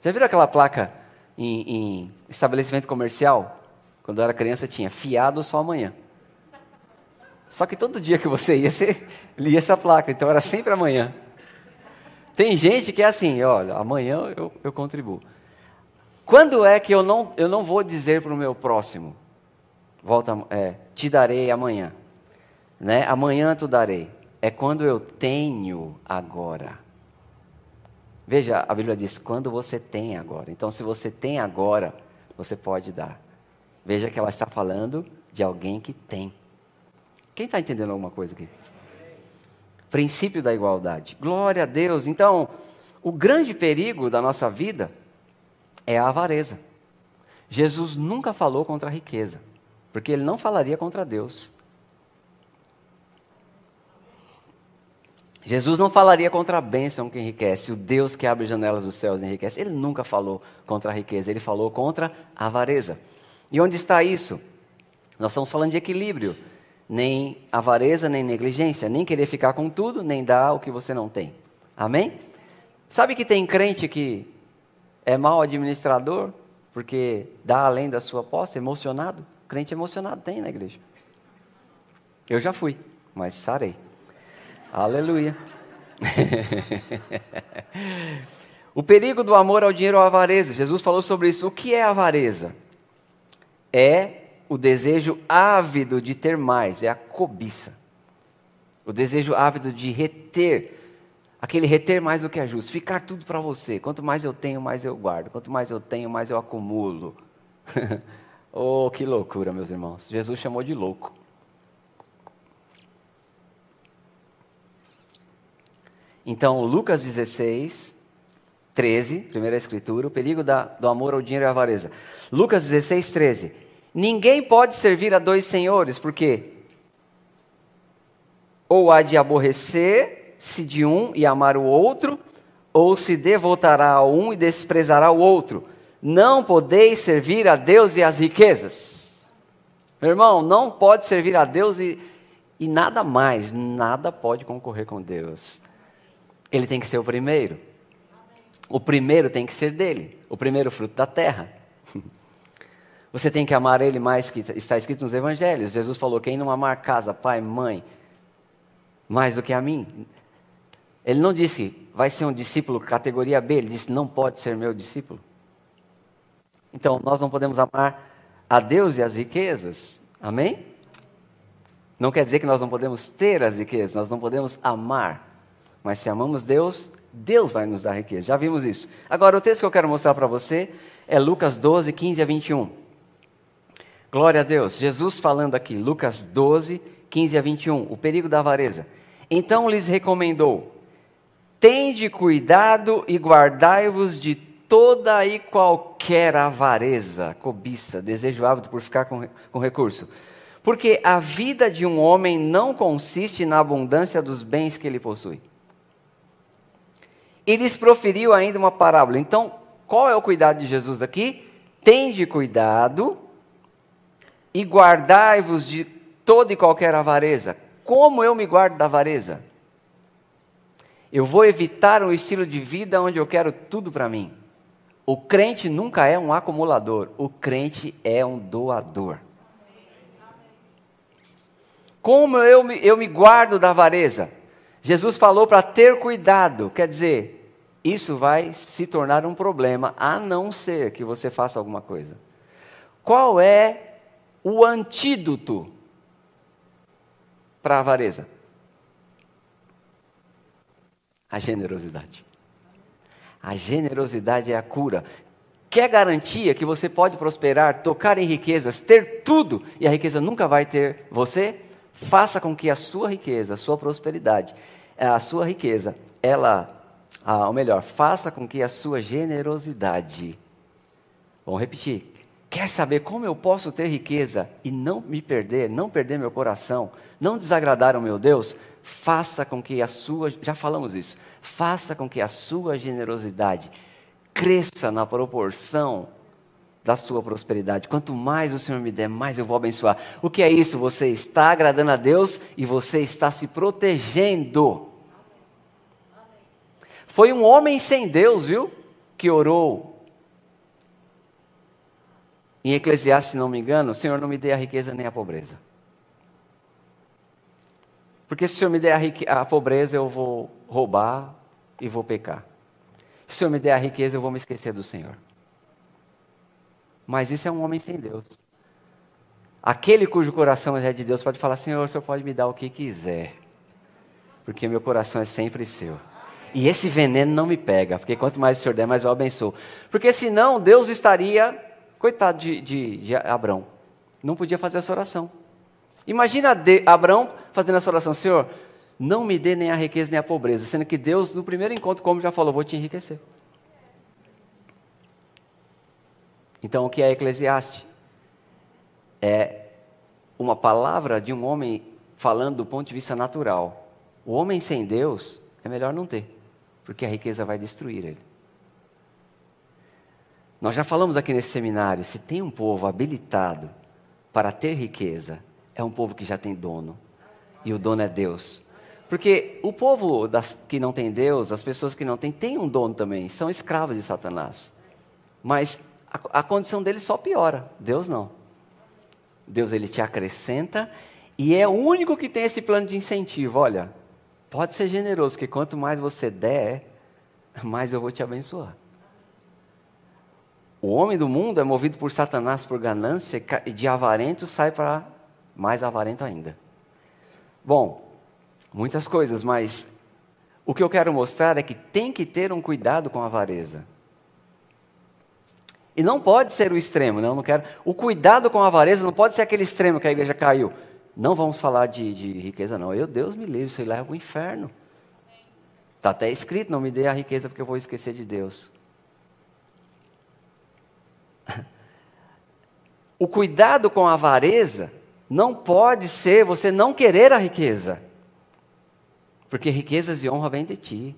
Já viram aquela placa em, em estabelecimento comercial? Quando eu era criança tinha, fiado só amanhã. Só que todo dia que você ia, você lia essa placa, então era sempre amanhã. Tem gente que é assim, olha, amanhã eu, eu contribuo. Quando é que eu não, eu não vou dizer para o meu próximo, volta, é, te darei amanhã, né? Amanhã tu darei. É quando eu tenho agora. Veja, a Bíblia diz quando você tem agora. Então, se você tem agora, você pode dar. Veja que ela está falando de alguém que tem. Quem está entendendo alguma coisa aqui? Princípio da igualdade. Glória a Deus. Então, o grande perigo da nossa vida é a avareza. Jesus nunca falou contra a riqueza, porque ele não falaria contra Deus. Jesus não falaria contra a bênção que enriquece, o Deus que abre janelas dos céus enriquece. Ele nunca falou contra a riqueza, ele falou contra a avareza. E onde está isso? Nós estamos falando de equilíbrio nem avareza, nem negligência, nem querer ficar com tudo, nem dar o que você não tem. Amém? Sabe que tem crente que é mau administrador porque dá além da sua posse, emocionado? Crente emocionado tem na igreja. Eu já fui, mas sarei. Aleluia. o perigo do amor ao dinheiro ou avareza. Jesus falou sobre isso. O que é avareza? É o desejo ávido de ter mais, é a cobiça. O desejo ávido de reter, aquele reter mais do que é justo, ficar tudo para você. Quanto mais eu tenho, mais eu guardo. Quanto mais eu tenho, mais eu acumulo. oh, que loucura, meus irmãos. Jesus chamou de louco. Então, Lucas 16, 13, primeira escritura, o perigo da, do amor ao dinheiro e à avareza. Lucas 16, 13. Ninguém pode servir a dois senhores, porque ou há de aborrecer-se de um e amar o outro, ou se devotará a um e desprezará o outro. Não podeis servir a Deus e às riquezas. Meu irmão, não pode servir a Deus e, e nada mais, nada pode concorrer com Deus. Ele tem que ser o primeiro. O primeiro tem que ser dele, o primeiro fruto da terra. Você tem que amar Ele mais que está escrito nos Evangelhos. Jesus falou: quem não amar casa, pai, mãe, mais do que a mim. Ele não disse, vai ser um discípulo categoria B. Ele disse, não pode ser meu discípulo. Então, nós não podemos amar a Deus e as riquezas. Amém? Não quer dizer que nós não podemos ter as riquezas, nós não podemos amar. Mas se amamos Deus, Deus vai nos dar riqueza. Já vimos isso. Agora, o texto que eu quero mostrar para você é Lucas 12, 15 a 21. Glória a Deus. Jesus falando aqui, Lucas 12, 15 a 21, o perigo da avareza. Então lhes recomendou: Tende cuidado e guardai-vos de toda e qualquer avareza, cobiça, desejo ávido por ficar com, com recurso. Porque a vida de um homem não consiste na abundância dos bens que ele possui. E lhes proferiu ainda uma parábola. Então, qual é o cuidado de Jesus daqui? Tende cuidado e guardai-vos de toda e qualquer avareza. Como eu me guardo da avareza? Eu vou evitar um estilo de vida onde eu quero tudo para mim. O crente nunca é um acumulador, o crente é um doador. Como eu me, eu me guardo da avareza? Jesus falou para ter cuidado, quer dizer, isso vai se tornar um problema, a não ser que você faça alguma coisa. Qual é o antídoto para a avareza? A generosidade. A generosidade é a cura. Quer garantia que você pode prosperar, tocar em riquezas, ter tudo e a riqueza nunca vai ter você? Faça com que a sua riqueza, a sua prosperidade, eh, a sua riqueza, ela, ah, ou melhor, faça com que a sua generosidade, vamos repetir, quer saber como eu posso ter riqueza e não me perder, não perder meu coração, não desagradar o meu Deus? Faça com que a sua, já falamos isso, faça com que a sua generosidade cresça na proporção da sua prosperidade. Quanto mais o Senhor me der, mais eu vou abençoar. O que é isso? Você está agradando a Deus e você está se protegendo. Foi um homem sem Deus, viu? Que orou. Em Eclesiastes, se não me engano, o Senhor não me dê a riqueza nem a pobreza. Porque se o Senhor me der a, a pobreza, eu vou roubar e vou pecar. Se o Senhor me der a riqueza, eu vou me esquecer do Senhor. Mas isso é um homem sem Deus. Aquele cujo coração é de Deus pode falar: Senhor, o Senhor pode me dar o que quiser, porque meu coração é sempre seu. E esse veneno não me pega, porque quanto mais o Senhor der, mais eu abençoo. Porque senão Deus estaria, coitado de, de, de não podia fazer essa oração. Imagina de, Abraão fazendo essa oração: Senhor, não me dê nem a riqueza nem a pobreza, sendo que Deus, no primeiro encontro, como já falou, vou te enriquecer. Então, o que é Eclesiastes? É uma palavra de um homem falando do ponto de vista natural. O homem sem Deus é melhor não ter, porque a riqueza vai destruir ele. Nós já falamos aqui nesse seminário: se tem um povo habilitado para ter riqueza, é um povo que já tem dono, e o dono é Deus. Porque o povo das, que não tem Deus, as pessoas que não têm, têm um dono também, são escravos de Satanás. Mas a, a condição dele só piora. Deus não. Deus ele te acrescenta e é o único que tem esse plano de incentivo. Olha, pode ser generoso, que quanto mais você der, mais eu vou te abençoar. O homem do mundo é movido por Satanás por ganância e de avarento sai para mais avarento ainda. Bom, muitas coisas, mas o que eu quero mostrar é que tem que ter um cuidado com a avareza. E não pode ser o extremo, não, não quero. O cuidado com a avareza não pode ser aquele extremo que a igreja caiu. Não vamos falar de, de riqueza, não. Eu, Deus me livre, isso leva para o inferno. Está até escrito: não me dê a riqueza porque eu vou esquecer de Deus. O cuidado com a avareza não pode ser você não querer a riqueza. Porque riquezas e honra vêm de ti.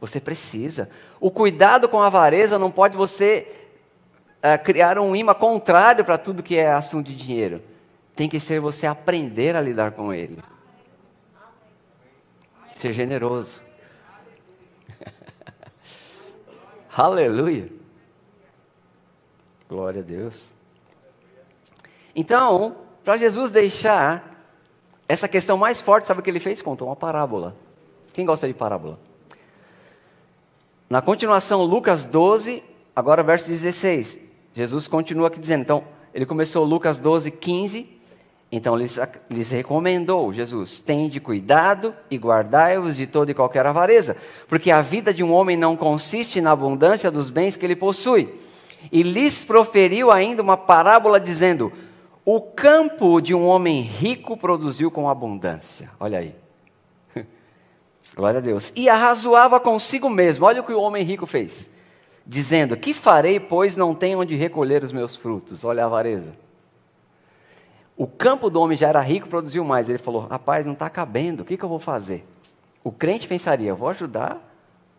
Você precisa. O cuidado com a avareza não pode você uh, criar um imã contrário para tudo que é assunto de dinheiro. Tem que ser você aprender a lidar com ele. Ser generoso. Aleluia. Glória a Deus. Então, para Jesus deixar essa questão mais forte, sabe o que ele fez? Contou uma parábola. Quem gosta de parábola? Na continuação, Lucas 12, agora verso 16. Jesus continua aqui dizendo, então, ele começou Lucas 12, 15, então lhes, lhes recomendou, Jesus, tende cuidado e guardai-vos de toda e qualquer avareza, porque a vida de um homem não consiste na abundância dos bens que ele possui. E lhes proferiu ainda uma parábola dizendo, o campo de um homem rico produziu com abundância. Olha aí. Glória a Deus. E arrazoava consigo mesmo. Olha o que o homem rico fez dizendo: Que farei, pois não tenho onde recolher os meus frutos? Olha a avareza. O campo do homem já era rico, produziu mais. Ele falou: Rapaz, não está cabendo, o que, que eu vou fazer? O crente pensaria: Vou ajudar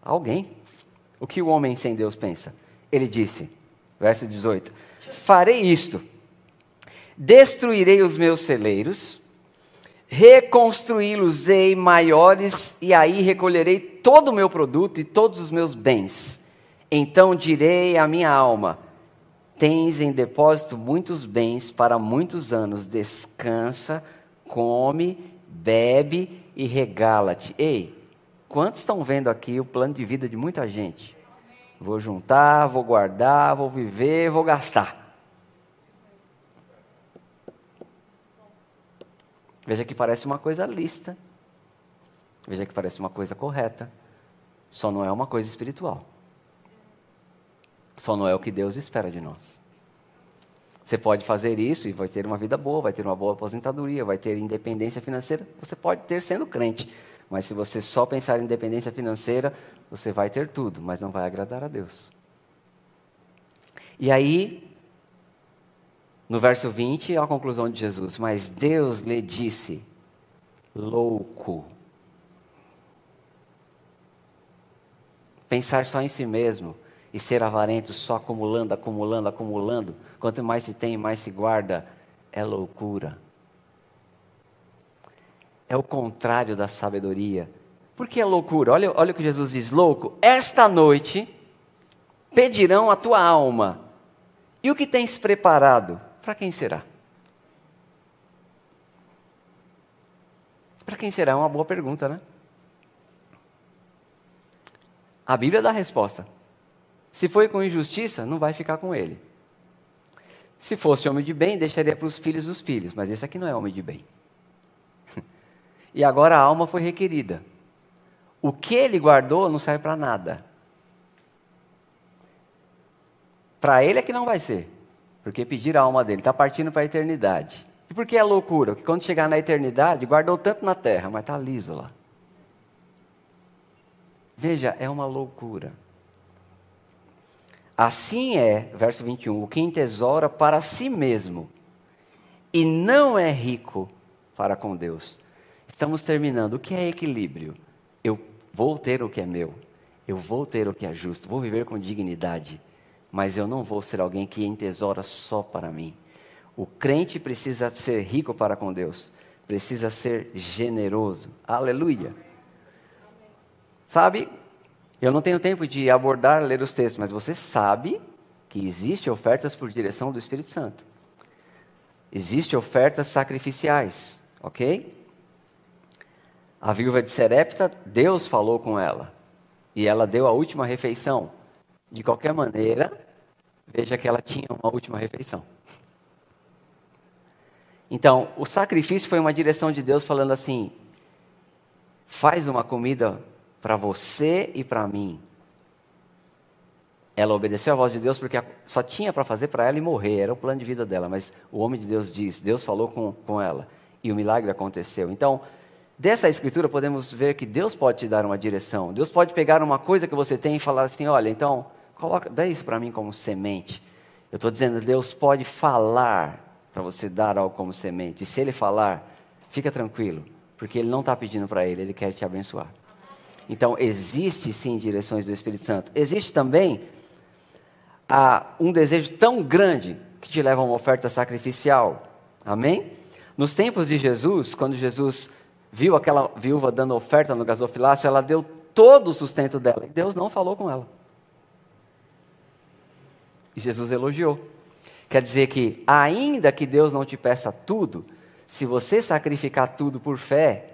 alguém. O que o homem sem Deus pensa? Ele disse, verso 18: Farei isto, destruirei os meus celeiros reconstruí-los-ei maiores, e aí recolherei todo o meu produto e todos os meus bens. Então direi à minha alma: Tens em depósito muitos bens para muitos anos, descansa, come, bebe e regala-te. Ei, quantos estão vendo aqui o plano de vida de muita gente? Vou juntar, vou guardar, vou viver, vou gastar. Veja que parece uma coisa lista. Veja que parece uma coisa correta. Só não é uma coisa espiritual. Só não é o que Deus espera de nós. Você pode fazer isso e vai ter uma vida boa, vai ter uma boa aposentadoria, vai ter independência financeira. Você pode ter sendo crente. Mas se você só pensar em independência financeira, você vai ter tudo, mas não vai agradar a Deus. E aí, no verso 20, a conclusão de Jesus: Mas Deus lhe disse, louco. Pensar só em si mesmo e ser avarento só acumulando, acumulando, acumulando, quanto mais se tem, mais se guarda, é loucura. É o contrário da sabedoria. Por que é loucura? Olha, olha o que Jesus diz: louco, esta noite pedirão a tua alma. E o que tens preparado? Para quem será? Para quem será? É uma boa pergunta, né? A Bíblia dá a resposta. Se foi com injustiça, não vai ficar com ele. Se fosse homem de bem, deixaria para os filhos dos filhos, mas esse aqui não é homem de bem. e agora a alma foi requerida. O que ele guardou não serve para nada. Para ele é que não vai ser. Porque pedir a alma dele está partindo para a eternidade. E por que é loucura? Porque quando chegar na eternidade, guardou tanto na terra, mas está liso lá. Veja, é uma loucura. Assim é, verso 21, o que entesoura para si mesmo e não é rico para com Deus. Estamos terminando. O que é equilíbrio? Vou ter o que é meu, eu vou ter o que é justo, vou viver com dignidade mas eu não vou ser alguém que entesoura só para mim. O crente precisa ser rico para com Deus, precisa ser generoso. Aleluia. Sabe, eu não tenho tempo de abordar, ler os textos, mas você sabe que existem ofertas por direção do Espírito Santo. Existem ofertas sacrificiais, ok? A viúva de Serepta, Deus falou com ela. E ela deu a última refeição. De qualquer maneira, veja que ela tinha uma última refeição. Então, o sacrifício foi uma direção de Deus falando assim: faz uma comida para você e para mim. Ela obedeceu à voz de Deus porque só tinha para fazer para ela e morrer, era o plano de vida dela. Mas o homem de Deus diz: Deus falou com, com ela e o milagre aconteceu. Então, dessa escritura podemos ver que Deus pode te dar uma direção. Deus pode pegar uma coisa que você tem e falar assim: olha, então Coloca, dá isso para mim como semente. Eu estou dizendo, Deus pode falar para você dar algo como semente. E se Ele falar, fica tranquilo, porque Ele não está pedindo para Ele, Ele quer te abençoar. Então, existe sim direções do Espírito Santo. Existe também ah, um desejo tão grande que te leva a uma oferta sacrificial. Amém? Nos tempos de Jesus, quando Jesus viu aquela viúva dando oferta no gasofilácio, ela deu todo o sustento dela. E Deus não falou com ela. E Jesus elogiou. Quer dizer que, ainda que Deus não te peça tudo, se você sacrificar tudo por fé,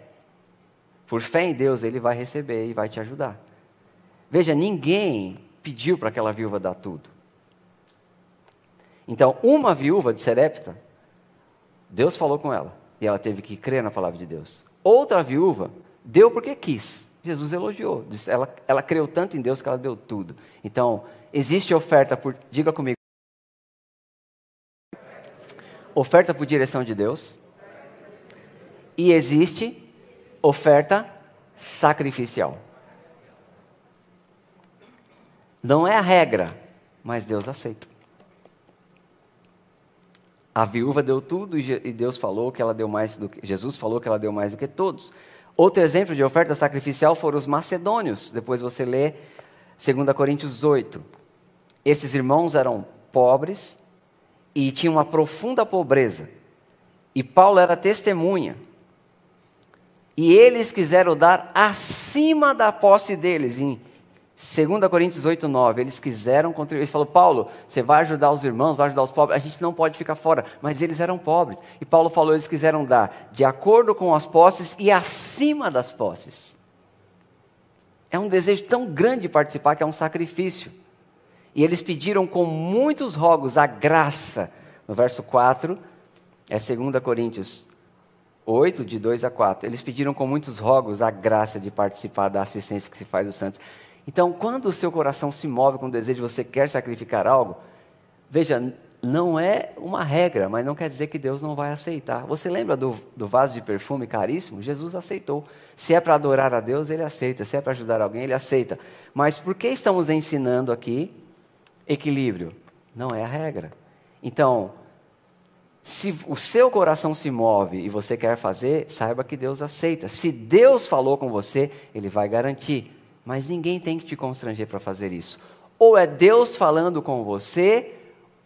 por fé em Deus, Ele vai receber e vai te ajudar. Veja, ninguém pediu para aquela viúva dar tudo. Então, uma viúva de Serepta, Deus falou com ela e ela teve que crer na palavra de Deus. Outra viúva deu porque quis. Jesus elogiou. Ela, ela creu tanto em Deus que ela deu tudo. Então, Existe oferta por, diga comigo. Oferta por direção de Deus. E existe oferta sacrificial. Não é a regra, mas Deus aceita. A viúva deu tudo e Deus falou que ela deu mais do que Jesus falou que ela deu mais do que todos. Outro exemplo de oferta sacrificial foram os macedônios. Depois você lê 2 Coríntios 8. Esses irmãos eram pobres e tinham uma profunda pobreza. E Paulo era testemunha E eles quiseram dar acima da posse deles, em 2 Coríntios 8, 9, eles quiseram contribuir. Eles falaram, Paulo, você vai ajudar os irmãos, vai ajudar os pobres, a gente não pode ficar fora. Mas eles eram pobres. E Paulo falou, eles quiseram dar de acordo com as posses e acima das posses. É um desejo tão grande de participar que é um sacrifício. E eles pediram com muitos rogos a graça. No verso 4, é 2 Coríntios 8, de 2 a 4. Eles pediram com muitos rogos a graça de participar da assistência que se faz aos santos. Então, quando o seu coração se move com o desejo de você quer sacrificar algo, veja, não é uma regra, mas não quer dizer que Deus não vai aceitar. Você lembra do, do vaso de perfume caríssimo? Jesus aceitou. Se é para adorar a Deus, ele aceita. Se é para ajudar alguém, ele aceita. Mas por que estamos ensinando aqui equilíbrio? Não é a regra. Então, se o seu coração se move e você quer fazer, saiba que Deus aceita. Se Deus falou com você, ele vai garantir. Mas ninguém tem que te constranger para fazer isso. Ou é Deus falando com você,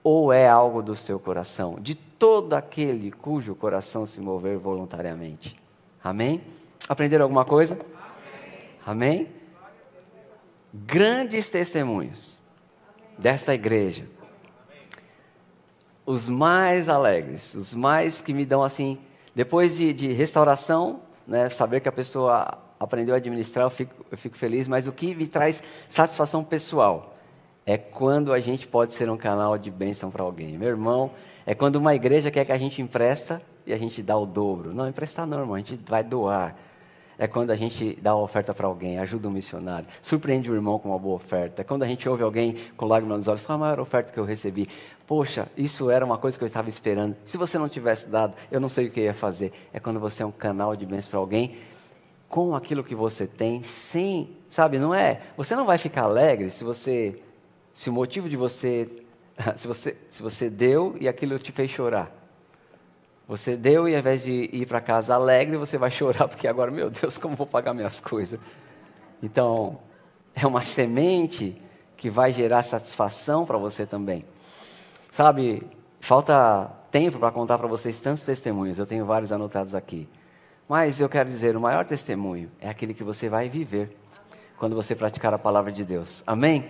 ou é algo do seu coração, de todo aquele cujo coração se mover voluntariamente. Amém? Aprenderam alguma coisa? Amém? Grandes testemunhos desta igreja. Os mais alegres, os mais que me dão assim, depois de, de restauração, né, saber que a pessoa aprendeu a administrar, eu fico, eu fico feliz, mas o que me traz satisfação pessoal é quando a gente pode ser um canal de bênção para alguém. Meu irmão, é quando uma igreja quer que a gente empresta e a gente dá o dobro. Não, emprestar não, irmão, a gente vai doar. É quando a gente dá uma oferta para alguém, ajuda um missionário, surpreende o irmão com uma boa oferta. É quando a gente ouve alguém com lágrimas nos olhos, foi a maior oferta que eu recebi. Poxa, isso era uma coisa que eu estava esperando. Se você não tivesse dado, eu não sei o que eu ia fazer. É quando você é um canal de bênção para alguém com aquilo que você tem, sem, sabe, não é? Você não vai ficar alegre se você, se o motivo de você, se você, se você deu e aquilo te fez chorar. Você deu e ao invés de ir para casa alegre, você vai chorar porque agora, meu Deus, como vou pagar minhas coisas? Então, é uma semente que vai gerar satisfação para você também. Sabe, falta tempo para contar para vocês tantos testemunhos, eu tenho vários anotados aqui. Mas eu quero dizer, o maior testemunho é aquele que você vai viver quando você praticar a palavra de Deus. Amém?